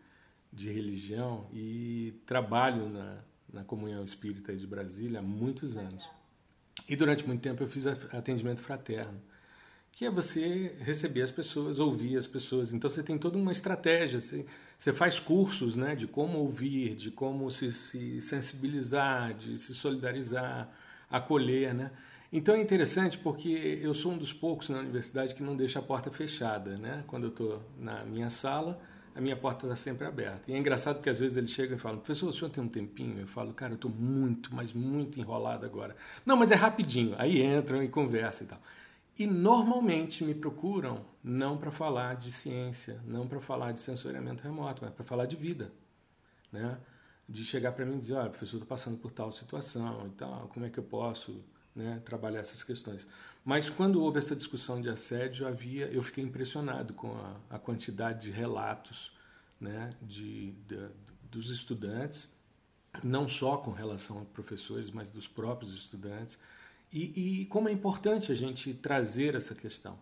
de religião e trabalho na, na Comunhão Espírita de Brasília há muitos anos. E durante muito tempo eu fiz atendimento fraterno, que é você receber as pessoas, ouvir as pessoas. Então você tem toda uma estratégia, você, você faz cursos né, de como ouvir, de como se, se sensibilizar, de se solidarizar, acolher. Né? Então é interessante porque eu sou um dos poucos na universidade que não deixa a porta fechada. Né? Quando eu estou na minha sala, a minha porta está sempre aberta. E é engraçado porque às vezes eles chegam e falam, professor, o senhor tem um tempinho? Eu falo, cara, eu estou muito, mas muito enrolado agora. Não, mas é rapidinho. Aí entram e conversam e tal. E normalmente me procuram não para falar de ciência, não para falar de sensoriamento remoto, mas para falar de vida. Né? De chegar para mim e dizer, olha, professor, estou passando por tal situação e tal, como é que eu posso né, trabalhar essas questões. Mas quando houve essa discussão de assédio, havia, eu fiquei impressionado com a, a quantidade de relatos né, de, de, dos estudantes, não só com relação a professores, mas dos próprios estudantes, e, e como é importante a gente trazer essa questão.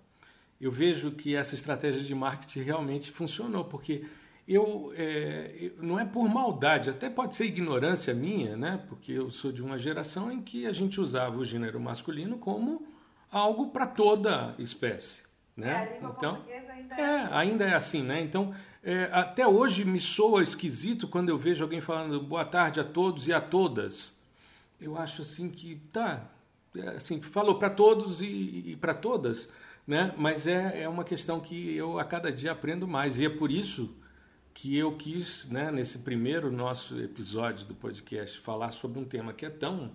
Eu vejo que essa estratégia de marketing realmente funcionou, porque eu, é, não é por maldade, até pode ser ignorância minha, né? Porque eu sou de uma geração em que a gente usava o gênero masculino como algo para toda espécie. Né? É, então, ainda é, é, ainda é assim, né? Então, é, até hoje me soa esquisito quando eu vejo alguém falando boa tarde a todos e a todas. Eu acho assim que tá, é, assim falou para todos e, e para todas, né? Mas é, é uma questão que eu a cada dia aprendo mais e é por isso que eu quis, né, nesse primeiro nosso episódio do podcast, falar sobre um tema que é tão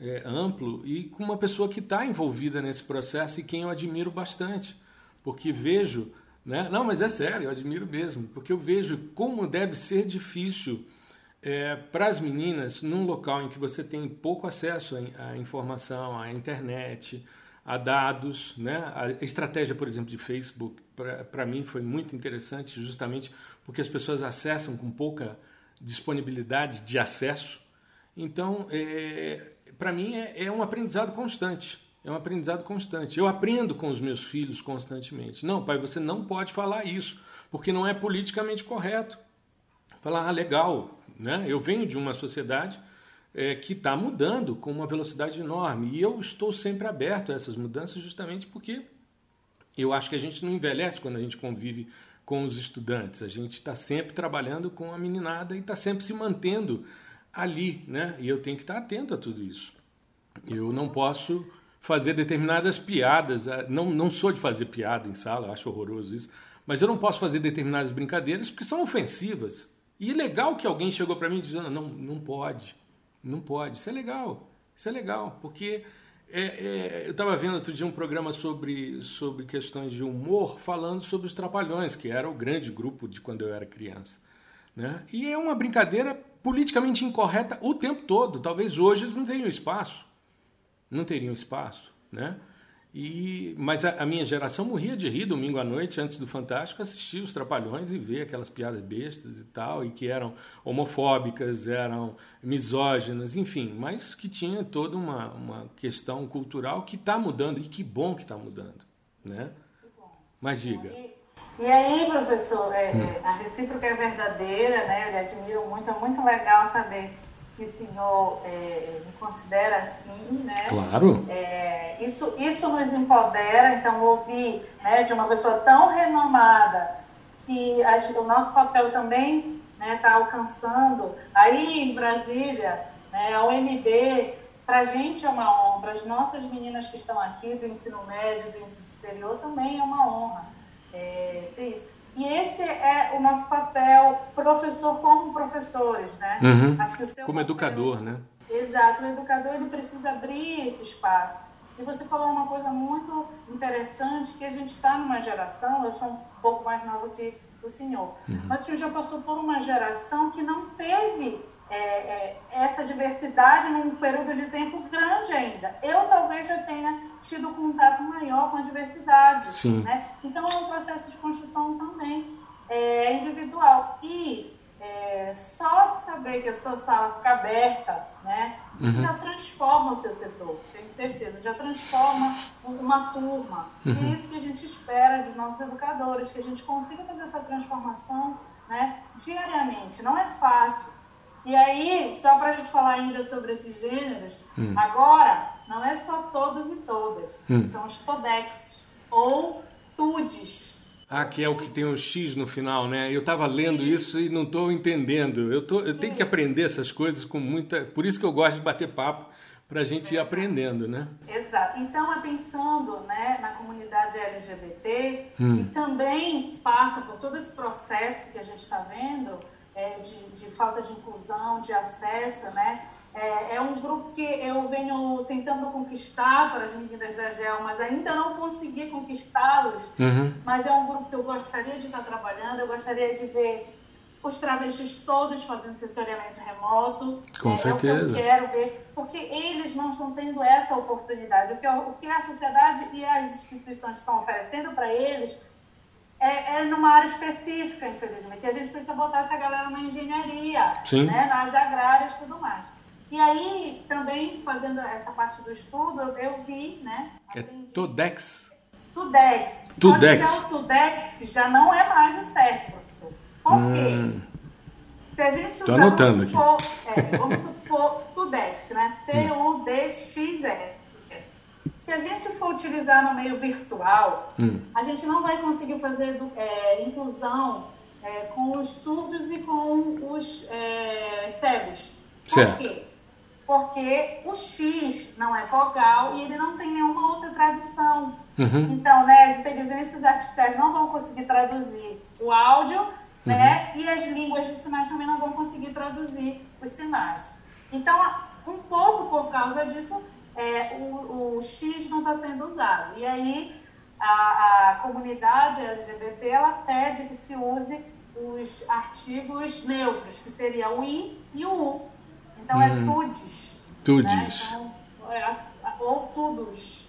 é, amplo e com uma pessoa que está envolvida nesse processo e quem eu admiro bastante, porque vejo, né? Não, mas é sério, eu admiro mesmo, porque eu vejo como deve ser difícil é, para as meninas num local em que você tem pouco acesso à informação, à internet, a dados, né? A estratégia, por exemplo, de Facebook, para mim foi muito interessante, justamente porque as pessoas acessam com pouca disponibilidade de acesso. Então, é, para mim é, é, um aprendizado constante. É um aprendizado constante. Eu aprendo com os meus filhos constantemente. Não, pai, você não pode falar isso, porque não é politicamente correto. Falar, ah, legal, né? Eu venho de uma sociedade é, que está mudando com uma velocidade enorme e eu estou sempre aberto a essas mudanças justamente porque eu acho que a gente não envelhece quando a gente convive com os estudantes. A gente está sempre trabalhando com a meninada e está sempre se mantendo ali, né? E eu tenho que estar atento a tudo isso. Eu não posso fazer determinadas piadas, não, não sou de fazer piada em sala, acho horroroso isso, mas eu não posso fazer determinadas brincadeiras porque são ofensivas. E é legal que alguém chegou para mim dizendo, não, não pode, não pode. Isso é legal, isso é legal, porque é, é, eu estava vendo outro dia um programa sobre, sobre questões de humor, falando sobre os Trapalhões, que era o grande grupo de quando eu era criança. Né? E é uma brincadeira politicamente incorreta o tempo todo. Talvez hoje eles não teriam espaço. Não teriam espaço. Né? E, mas a, a, minha geração morria de rir domingo à noite, antes do Fantástico, assistir os Trapalhões e ver aquelas piadas bestas e tal, e que eram homofóbicas, eram misóginas, enfim, mas que tinha toda uma, uma questão cultural que está mudando, e que bom que está mudando. Né? Mas diga. E, e aí, professor, é, hum. a recíproca é verdadeira, né? eu lhe admiro muito, é muito legal saber que o senhor é, me considera assim, né? Claro. É, isso, isso nos empodera, então ouvir né, de uma pessoa tão renomada que a, o nosso papel também está né, tá alcançando. Aí em Brasília, né, a UNB, para a gente é uma honra, para as nossas meninas que estão aqui do ensino médio, do ensino superior, também é uma honra é, ter isso. E esse é o nosso papel, professor como professores, né? Uhum. Como papel, educador, né? Exato, o educador ele precisa abrir esse espaço. E você falou uma coisa muito interessante, que a gente está numa geração, eu sou um pouco mais nova que o senhor, uhum. mas o senhor já passou por uma geração que não teve é, é, essa diversidade num período de tempo grande ainda. Eu talvez já tenha tido contato maior com a diversidade. Sim. Né? Então é um processo de construção também é, individual. E é, só de saber que a sua sala fica aberta, né, uhum. já transforma o seu setor, tenho certeza, já transforma uma turma. Uhum. E é isso que a gente espera dos nossos educadores, que a gente consiga fazer essa transformação né, diariamente. Não é fácil. E aí, só para a gente falar ainda sobre esses gêneros, hum. agora não é só todos e todas, hum. são os todex ou tudes. Ah, que é o que tem o X no final, né? Eu estava lendo Sim. isso e não estou entendendo. Eu, tô, eu tenho que aprender essas coisas com muita. Por isso que eu gosto de bater papo para a gente ir aprendendo, né? Exato. Então, é pensando né, na comunidade LGBT, hum. que também passa por todo esse processo que a gente está vendo, é, de, de, falta de inclusão, de acesso, né? É, é, um grupo que eu venho tentando conquistar para as meninas da GEL, mas ainda não consegui conquistá-los. Uhum. Mas é um grupo que eu gostaria de estar trabalhando, eu gostaria de ver os travestis todos fazendo sensoriamento remoto. Com é, certeza. É o que eu quero ver, porque eles não estão tendo essa oportunidade. O que, o que a sociedade e as instituições estão oferecendo para eles é, é, numa área específica, infelizmente. E a gente precisa botar essa galera na engenharia, né, nas agrárias e tudo mais. E aí, também, fazendo essa parte do estudo, eu, eu vi, né? É Tudex. Tudex. Tudex. Só que já o Tudex já não é mais o certo, professor. Por hum. quê? Se a gente usar, anotando supor, aqui. É, vamos supor Tudex, né? [laughs] T-U-D-X-S. Se a gente for utilizar no meio virtual, hum. a gente não vai conseguir fazer é, inclusão é, com os surdos e com os é, cegos. Certo. Por quê? Porque o X não é vogal e ele não tem nenhuma outra tradução. Uhum. Então, né, as inteligências artificiais não vão conseguir traduzir o áudio, né, uhum. e as línguas de sinais também não vão conseguir traduzir os sinais. Então, um pouco por causa disso, é, o, o X não está sendo usado. E aí, a, a comunidade LGBT ela pede que se use os artigos neutros, que seria o I e o U. Então é hum. tudes. Tudes. Né? Então, é, ou tudos.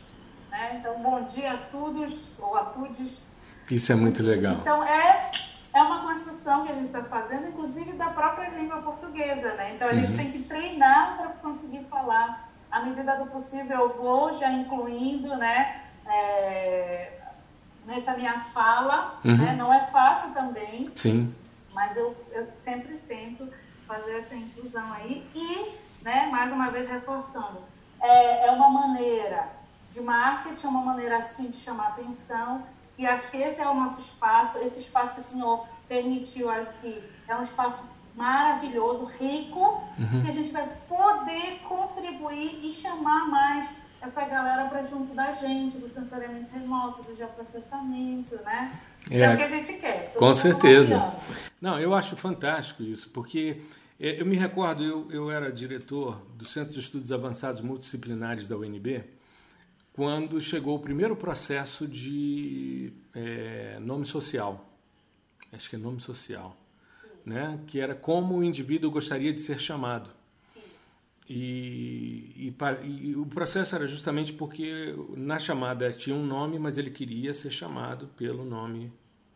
Né? Então, bom dia a todos, ou a tudes. Isso é muito legal. Então, é, é uma construção que a gente está fazendo, inclusive da própria língua portuguesa. Né? Então, a gente uhum. tem que treinar para conseguir falar. À medida do possível, eu vou já incluindo, né? É, nessa minha fala, uhum. né? Não é fácil também. Sim. Mas eu, eu sempre tento fazer essa inclusão aí. E, né, mais uma vez reforçando, é, é uma maneira de marketing, é uma maneira assim de chamar atenção. E acho que esse é o nosso espaço, esse espaço que o senhor permitiu aqui. É um espaço maravilhoso, rico, uhum. que a gente vai poder contribuir e chamar mais essa galera para junto da gente, do sensoriamento remoto, do geoprocessamento, né? É, é o que a gente quer. Com certeza. Não, eu acho fantástico isso, porque é, eu me recordo, eu, eu era diretor do Centro de Estudos Avançados Multidisciplinares da UNB, quando chegou o primeiro processo de é, nome social. Acho que é nome social. Né? Que era como o indivíduo gostaria de ser chamado. E, e, e, o processo era justamente porque na chamada tinha um nome, mas ele queria ser chamado pelo nome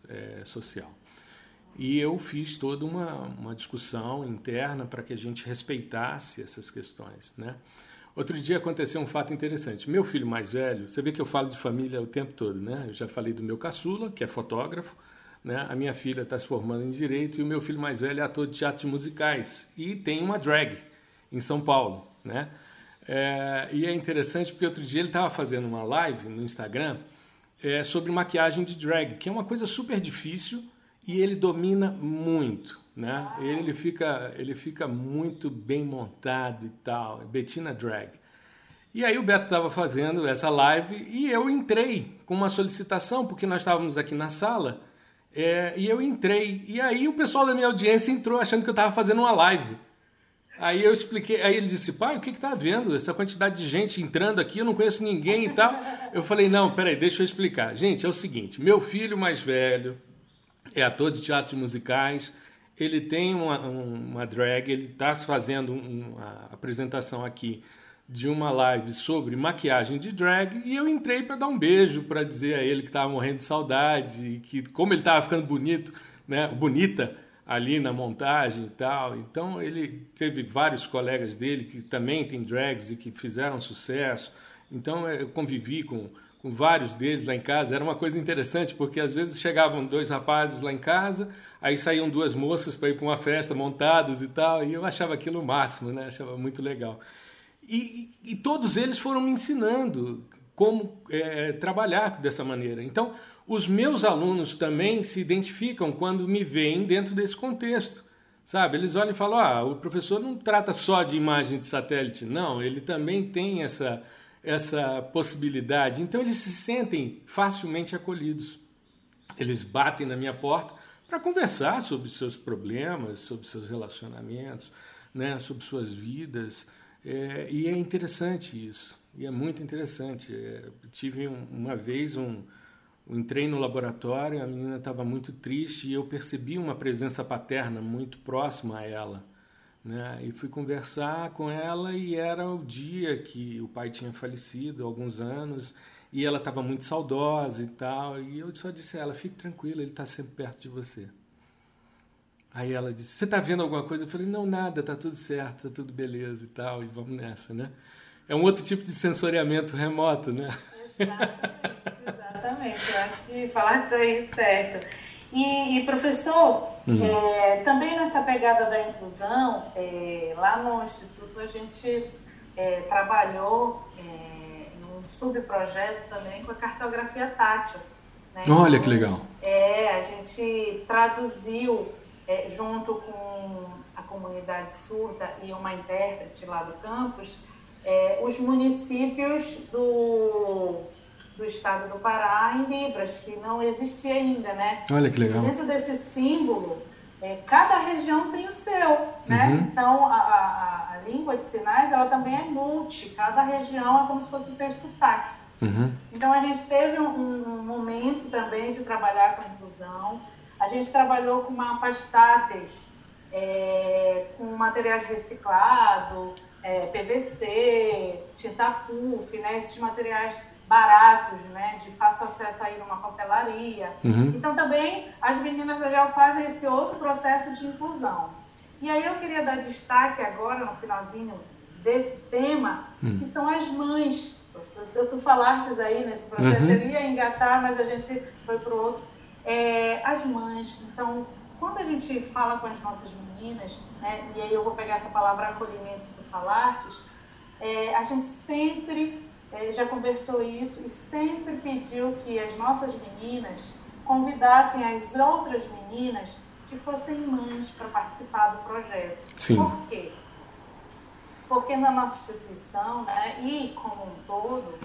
é, social. E eu fiz toda uma, uma discussão interna para que a gente respeitasse essas questões. Né? Outro dia aconteceu um fato interessante. Meu filho mais velho, você vê que eu falo de família o tempo todo, né? Eu já falei do meu caçula, que é fotógrafo, né? A minha filha está se formando em direito e o meu filho mais velho é ator de teatro musicais e tem uma drag em São Paulo, né? É, e é interessante porque outro dia ele estava fazendo uma live no Instagram é, sobre maquiagem de drag, que é uma coisa super difícil e ele domina muito, né? Ele fica, ele fica muito bem montado e tal, Bettina Drag. E aí o Beto estava fazendo essa live e eu entrei com uma solicitação, porque nós estávamos aqui na sala, é, e eu entrei. E aí o pessoal da minha audiência entrou achando que eu estava fazendo uma live. Aí eu expliquei, aí ele disse, pai, o que está havendo? Essa quantidade de gente entrando aqui, eu não conheço ninguém e tal. Eu falei, não, peraí, deixa eu explicar. Gente, é o seguinte, meu filho mais velho é ator de teatro musicais, ele tem uma, uma drag, ele está fazendo uma apresentação aqui de uma live sobre maquiagem de drag e eu entrei para dar um beijo para dizer a ele que estava morrendo de saudade e que como ele estava ficando bonito, né, bonita, ali na montagem e tal. Então ele teve vários colegas dele que também têm drags e que fizeram sucesso. Então eu convivi com, com vários deles lá em casa. Era uma coisa interessante porque às vezes chegavam dois rapazes lá em casa, aí saíam duas moças para ir para uma festa montadas e tal, e eu achava aquilo o máximo, né? Achava muito legal. E, e, todos eles foram me ensinando como é, trabalhar dessa maneira. Então, os meus alunos também se identificam quando me veem dentro desse contexto. Sabe, eles olham e falam: ah, o professor não trata só de imagem de satélite, não, ele também tem essa, essa possibilidade. Então, eles se sentem facilmente acolhidos. Eles batem na minha porta para conversar sobre seus problemas, sobre seus relacionamentos, né, sobre suas vidas. É, e é interessante isso, e é muito interessante. É, tive um, uma vez um, entrei no laboratório, a menina estava muito triste e eu percebi uma presença paterna muito próxima a ela. Né? E fui conversar com ela e era o dia que o pai tinha falecido, alguns anos, e ela estava muito saudosa e tal. E eu só disse a ela: fique tranquila, ele está sempre perto de você. Aí ela disse: Você está vendo alguma coisa? Eu falei: Não, nada, está tudo certo, está tudo beleza e tal, e vamos nessa, né? É um outro tipo de sensoriamento remoto, né? Exatamente, exatamente. Eu acho que falar disso aí certo. E, e professor, uhum. é, também nessa pegada da inclusão, é, lá no Instituto a gente é, trabalhou é, em um subprojeto também com a cartografia tátil. Né? Olha que legal. É, a gente traduziu é, junto com a comunidade surda e uma intérprete lá do campus, é, os municípios do, do estado do Pará em Libras, que não existia ainda, né? Olha que legal. dentro desse símbolo, é, cada região tem o seu, né? Uhum. Então, a, a, a, língua de sinais, ela também é multi, cada região é como se fosse o seu sotaque. Uhum. Então, a gente teve um, um, momento também de trabalhar com a inclusão, a gente trabalhou com mapas táteis, é, com materiais reciclados, é, PVC, tinta puff, né? Esses materiais baratos, né, de fácil acesso aí numa papelaria. Uhum. Então também as meninas da GEL fazem esse outro processo de inclusão. E aí eu queria dar destaque agora no finalzinho desse tema, uhum. que são as mães. Tu falaste aí nesse processo, uhum. eu ia engatar, mas a gente foi para o outro. É, as mães, então, quando a gente fala com as nossas meninas, né, e aí eu vou pegar essa palavra acolhimento que tu falastes, é, a gente sempre é, já conversou isso e sempre pediu que as nossas meninas convidassem as outras meninas que fossem mães para participar do projeto. Sim. Por quê? Porque na nossa instituição, né, e como um todo,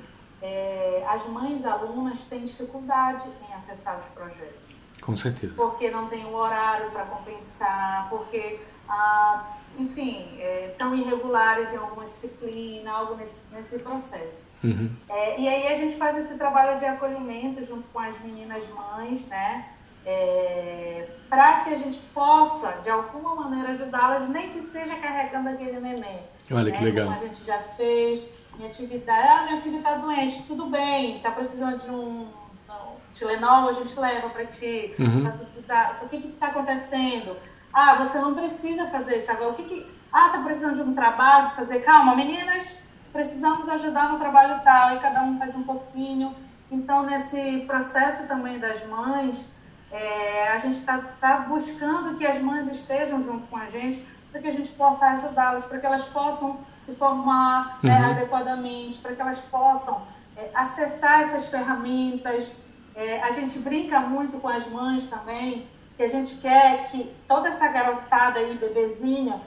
é, as mães alunas têm dificuldade em acessar os projetos. Com certeza. Porque não tem o horário para compensar, porque ah, enfim, é, tão irregulares em alguma disciplina, algo nesse, nesse processo. Uhum. É, e aí a gente faz esse trabalho de acolhimento junto com as meninas mães, né? É, para que a gente possa, de alguma maneira, ajudá-las, nem que seja carregando aquele neném. Olha né? que legal. Como a gente já fez em atividade. Ah, minha filha está doente, tudo bem, está precisando de um, um Tilenol, a gente leva para ti. Uhum. Tá, tá, o que está acontecendo? Ah, você não precisa fazer isso agora. O que, que... Ah, tá precisando de um trabalho, fazer. Calma, meninas, precisamos ajudar no trabalho tal. E cada um faz um pouquinho. Então, nesse processo também das mães, é, a gente está tá buscando que as mães estejam junto com a gente para que a gente possa ajudá-las, para que elas possam se formar né, uhum. adequadamente, para que elas possam é, acessar essas ferramentas. É, a gente brinca muito com as mães também, que a gente quer que toda essa garotada aí, bebezinha,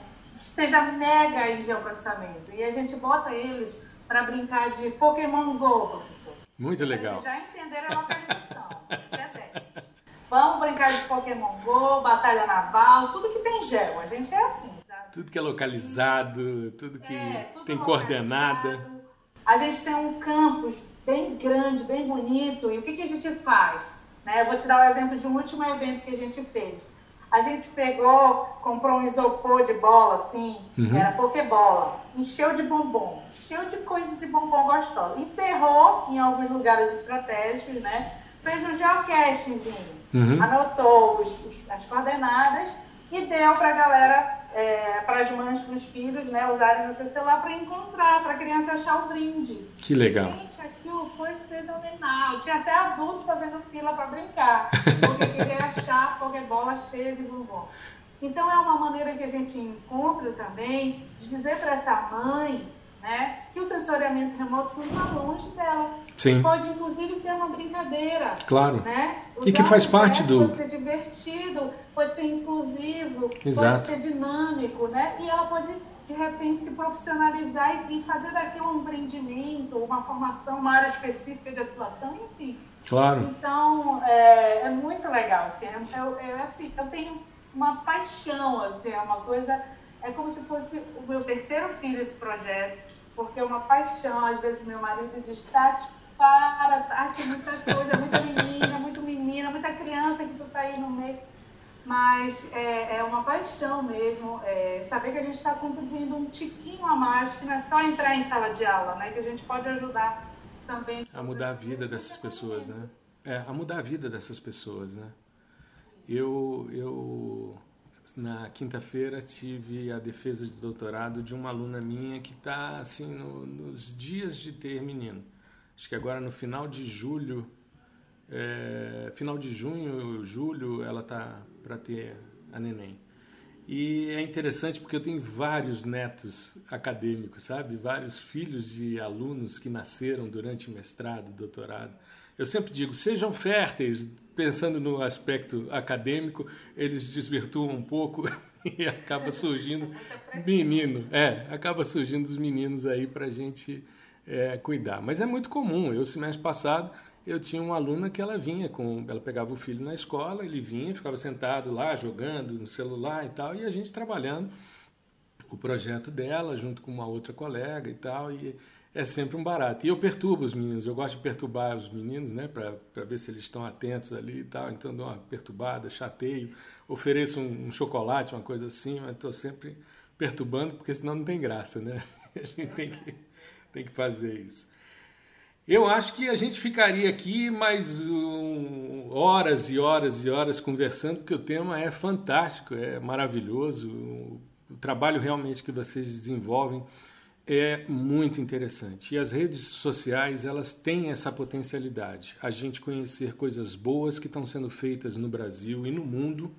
seja mega aí de processamento. E a gente bota eles para brincar de Pokémon GO, professor. Muito legal. Eles já entenderam a localização. [laughs] Vamos brincar de Pokémon GO, Batalha Naval, tudo que tem gel. A gente é assim, sabe? Tudo que é localizado, tudo que é, tudo tem coordenada. A gente tem um campus bem grande, bem bonito. E o que, que a gente faz? Né? Eu vou te dar o um exemplo de um último evento que a gente fez. A gente pegou, comprou um isopor de bola, assim, uhum. era pokebola, encheu de bombom, encheu de coisa de bombom gostosa, enterrou em alguns lugares estratégicos, né? Fez um geocachezinho, uhum. anotou os, os, as coordenadas e deu para a galera, é, para as mães, para os filhos, né, usarem no seu celular para encontrar, para a criança achar o brinde. Que legal. Gente, aquilo foi fenomenal. Tinha até adultos fazendo fila para brincar, porque queria achar a Pokébola cheia de bombom. Então é uma maneira que a gente encontra também de dizer para essa mãe né, que o sensoriamento remoto está longe dela Sim. Pode, inclusive, ser uma brincadeira. Claro. Né? e que faz parte do. Pode ser divertido, pode ser inclusivo, Exato. pode ser dinâmico, né? E ela pode, de repente, se profissionalizar e, fazer daquilo um empreendimento, uma formação, uma área específica de atuação, enfim. Claro. Então, é, é muito legal. Assim, eu, eu, assim, eu tenho uma paixão, assim, é uma coisa. É como se fosse o meu terceiro filho esse projeto, porque é uma paixão. Às vezes, meu marido diz, Tati, para, tem muita coisa, muita menina, muito menina, muita criança que tu tá aí no meio. Mas é, é uma paixão mesmo, é, saber que a gente está contribuindo um tiquinho a mais, que não é só entrar em sala de aula, né? Que a gente pode ajudar também. A mudar a vida dessas pessoas, né? É, a mudar a vida dessas pessoas, né? Eu, eu na quinta-feira tive a defesa de doutorado de uma aluna minha que está assim no, nos dias de ter menino acho que agora no final de julho, é, final de junho, julho, ela tá para ter a neném. E é interessante porque eu tenho vários netos acadêmicos, sabe? Vários filhos de alunos que nasceram durante mestrado, doutorado. Eu sempre digo, sejam férteis, pensando no aspecto acadêmico, eles desvirtuam um pouco [laughs] e acaba surgindo menino. É, acaba surgindo os meninos aí para a gente é, cuidar. Mas é muito comum. Eu, semestre passado, eu tinha uma aluna que ela vinha com, ela pegava o filho na escola, ele vinha, ficava sentado lá jogando no celular e tal, e a gente trabalhando o projeto dela junto com uma outra colega e tal, e é sempre um barato. E eu perturbo os meninos, eu gosto de perturbar os meninos, né, para ver se eles estão atentos ali e tal, então dou uma perturbada, chateio, ofereço um, um chocolate, uma coisa assim, mas estou sempre perturbando, porque senão não tem graça, né? [laughs] A gente tem que, tem que fazer isso. Eu acho que a gente ficaria aqui mais um, horas e horas e horas conversando, porque o tema é fantástico, é maravilhoso. O, o trabalho realmente que vocês desenvolvem é muito interessante. E as redes sociais, elas têm essa potencialidade, a gente conhecer coisas boas que estão sendo feitas no Brasil e no mundo,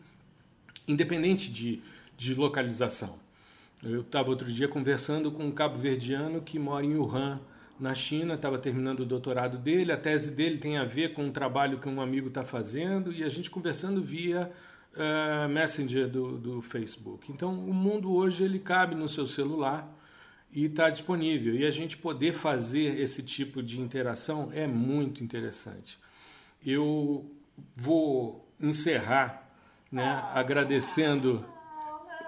independente de, de localização. Eu estava outro dia conversando com um cabo-verdiano que mora em Wuhan, na China, estava terminando o doutorado dele. A tese dele tem a ver com um trabalho que um amigo está fazendo e a gente conversando via uh, Messenger do, do Facebook. Então, o mundo hoje ele cabe no seu celular e está disponível. E a gente poder fazer esse tipo de interação é muito interessante. Eu vou encerrar né, agradecendo.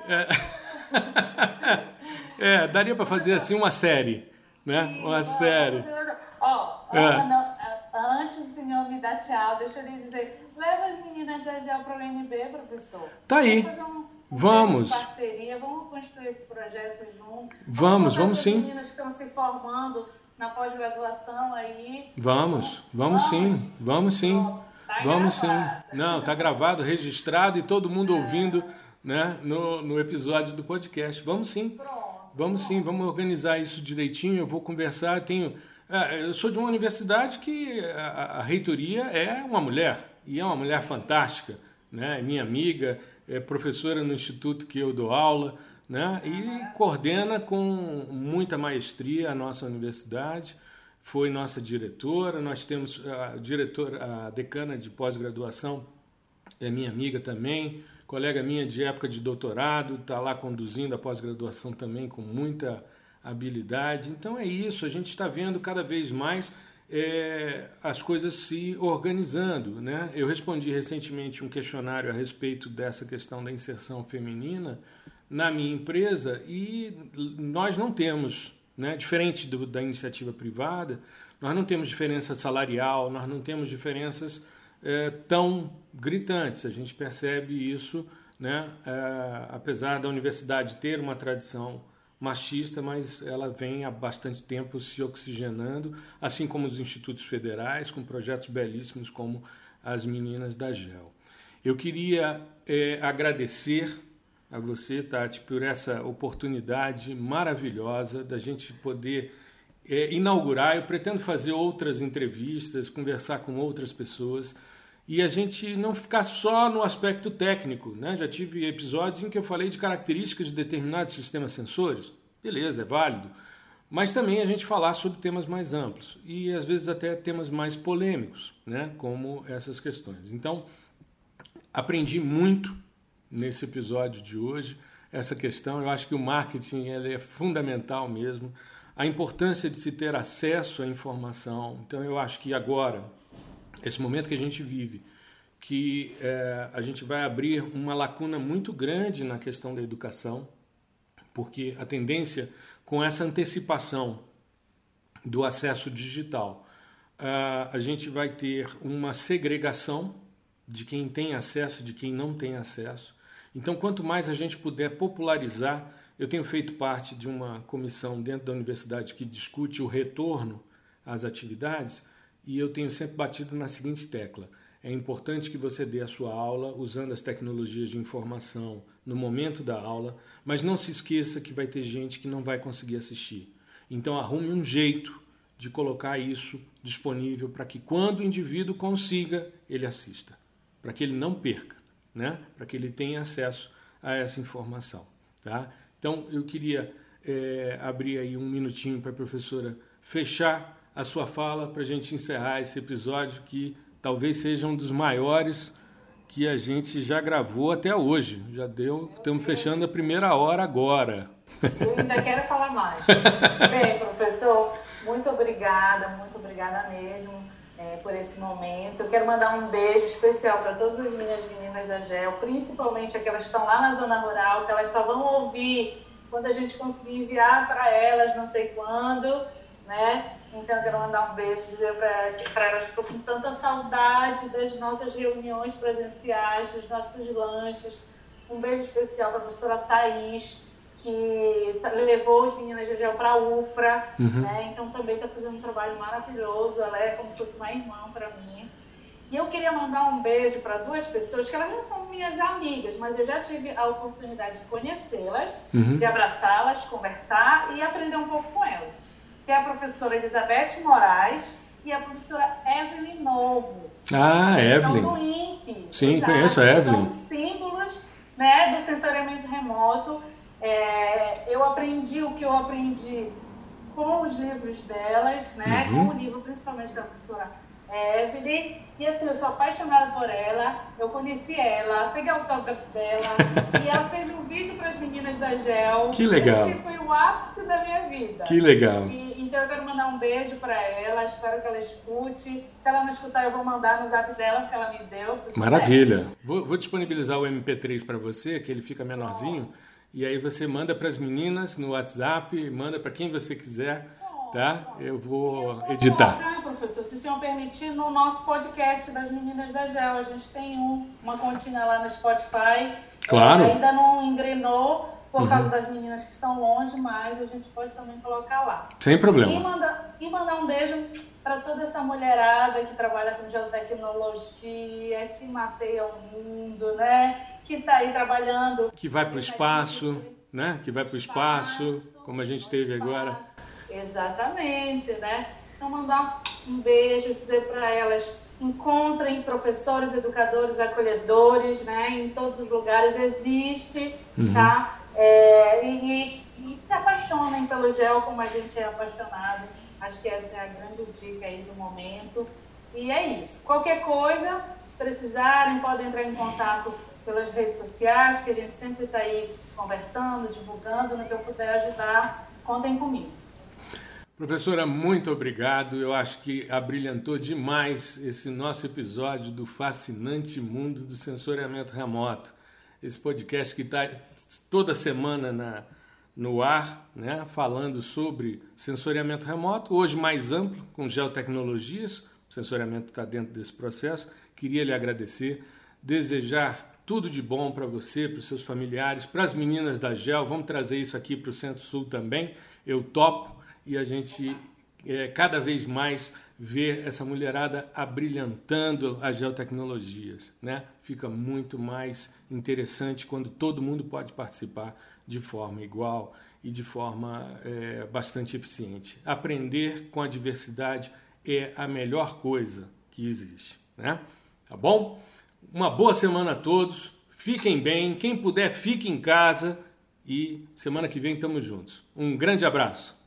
É, [laughs] é daria para fazer assim uma série né? Uma série. Ó, oh, é. antes do senhor me dar tchau, deixa eu lhe dizer, leva as meninas da GEL para o UNB, professor. Tá aí. Vamos vamos. parceria, vamos construir esse projeto junto. Vamos, vamos sim. As meninas que estão se formando na pós-graduação aí. Vamos, vamos, vamos sim, vamos sim. tá vamos gravado. sim. Não, tá gravado, registrado e todo mundo é. ouvindo né, no, no episódio do podcast. Vamos sim. Pronto. Vamos sim, vamos organizar isso direitinho. Eu vou conversar. Eu tenho, é, eu sou de uma universidade que a, a, reitoria é uma mulher e é uma mulher fantástica, né? É minha amiga, é professora no instituto que eu dou aula, né? E coordena com muita maestria a nossa universidade. Foi nossa diretora. Nós temos a diretora, a decana de pós-graduação é minha amiga também colega minha de época de doutorado, está lá conduzindo a pós-graduação também com muita habilidade. Então é isso, a gente está vendo cada vez mais é, as coisas se organizando. Né? Eu respondi recentemente um questionário a respeito dessa questão da inserção feminina na minha empresa e nós não temos, né, diferente do, da iniciativa privada, nós não temos diferença salarial, nós não temos diferenças é, tão gritantes. A gente percebe isso, né? É, apesar da universidade ter uma tradição machista, mas ela vem há bastante tempo se oxigenando, assim como os institutos federais, com projetos belíssimos como as meninas da GEL. Eu queria é, agradecer a você, Tati, por essa oportunidade maravilhosa da gente poder é, inaugurar. Eu pretendo fazer outras entrevistas, conversar com outras pessoas e a gente não ficar só no aspecto técnico. Né? Já tive episódios em que eu falei de características de determinados sistemas sensores, beleza, é válido, mas também a gente falar sobre temas mais amplos e às vezes até temas mais polêmicos, né? como essas questões. Então, aprendi muito nesse episódio de hoje essa questão. Eu acho que o marketing ele é fundamental mesmo. A importância de se ter acesso à informação. Então, eu acho que agora, esse momento que a gente vive, que é, a gente vai abrir uma lacuna muito grande na questão da educação, porque a tendência com essa antecipação do acesso digital, a gente vai ter uma segregação de quem tem acesso e de quem não tem acesso. Então, quanto mais a gente puder popularizar, eu tenho feito parte de uma comissão dentro da universidade que discute o retorno às atividades e eu tenho sempre batido na seguinte tecla: é importante que você dê a sua aula usando as tecnologias de informação no momento da aula, mas não se esqueça que vai ter gente que não vai conseguir assistir. Então arrume um jeito de colocar isso disponível para que quando o indivíduo consiga, ele assista, para que ele não perca, né? Para que ele tenha acesso a essa informação. Tá? Então, eu queria é, abrir aí um minutinho para a professora fechar a sua fala para a gente encerrar esse episódio que talvez seja um dos maiores que a gente já gravou até hoje. Já deu, estamos fechando a primeira hora agora. Eu ainda quero falar mais. [laughs] Bem, professor, muito obrigada, muito obrigada mesmo é, por esse momento. Eu quero mandar um beijo especial para todas as minhas meninas da GEL, principalmente aquelas que estão lá na zona rural, que elas só vão ouvir quando a gente conseguir enviar para elas, não sei quando, né? Então, eu quero mandar um beijo, dizer para elas que estou com tanta saudade das nossas reuniões presenciais, dos nossos lanches. Um beijo especial para a professora Thais, que levou os meninas de Gel para a UFRA, uhum. né? então também está fazendo um trabalho maravilhoso. Ela é como se fosse uma irmã para mim. E eu queria mandar um beijo para duas pessoas que elas não são minhas amigas, mas eu já tive a oportunidade de conhecê-las, uhum. de abraçá-las, conversar e aprender um pouco com elas. Que é a professora Elizabeth Moraes e a professora Evelyn Novo. Ah, Evelyn. Então, do INPE. Sim, exato, conheço a Evelyn. São símbolos né, do sensoriamento remoto é, eu aprendi o que eu aprendi com os livros delas, né? Uhum. Com o livro principalmente da professora Evelyn. E assim, eu sou apaixonada por ela. Eu conheci ela, peguei o autógrafo dela. e ela fez um vídeo para as meninas da GEL. Que legal. Esse foi o ápice da minha vida. Que legal. E, então eu quero mandar um beijo para ela. Espero que ela escute. Se ela não escutar, eu vou mandar no zap dela que ela me deu. Maravilha. Vou, vou, disponibilizar o MP3 para você, que ele fica menorzinho. Oh e aí você manda para as meninas no WhatsApp, manda para quem você quiser, tá? Eu vou editar. Colocar, professor, se o senhor permitir, no nosso podcast das meninas da GEL, a gente tem um, uma continha lá no Spotify. Claro. Ainda não engrenou por uhum. causa das meninas que estão longe, mas a gente pode também colocar lá. Sem problema. E, manda, e mandar um beijo para toda essa mulherada que trabalha com geotecnologia, que mapeia o mundo, né? que está aí trabalhando. Que vai para o espaço, né? Que vai para o espaço, como a gente teve agora. Exatamente, né? Então, mandar um beijo, dizer para elas encontrem professores, educadores, acolhedores, né? Em todos os lugares existe, uhum. tá? É, e, e, e, se apaixonem pelo gel como a gente é apaixonado. Acho que essa é a grande dica aí do momento. E é isso. Qualquer coisa, se precisarem, podem entrar em contato pelas redes sociais, que a gente sempre está aí conversando, divulgando, no que eu puder ajudar, contem comigo. Professora, muito obrigado. Eu acho que abrilhantou demais esse nosso episódio do fascinante mundo do sensoriamento remoto. Esse podcast que está toda semana na, no ar, né, falando sobre sensoriamento remoto, hoje mais amplo, com geotecnologias. O sensoriamento está dentro desse processo. Queria lhe agradecer, desejar tudo de bom para você, para os seus familiares, para as meninas da GEL. Vamos trazer isso aqui para o Centro-Sul também. Eu topo e a gente é, cada vez mais ver essa mulherada abrilhantando as geotecnologias. Né? Fica muito mais interessante quando todo mundo pode participar de forma igual e de forma é, bastante eficiente. Aprender com a diversidade é a melhor coisa que existe. Né? Tá bom? Uma boa semana a todos. Fiquem bem. Quem puder, fique em casa. E semana que vem estamos juntos. Um grande abraço.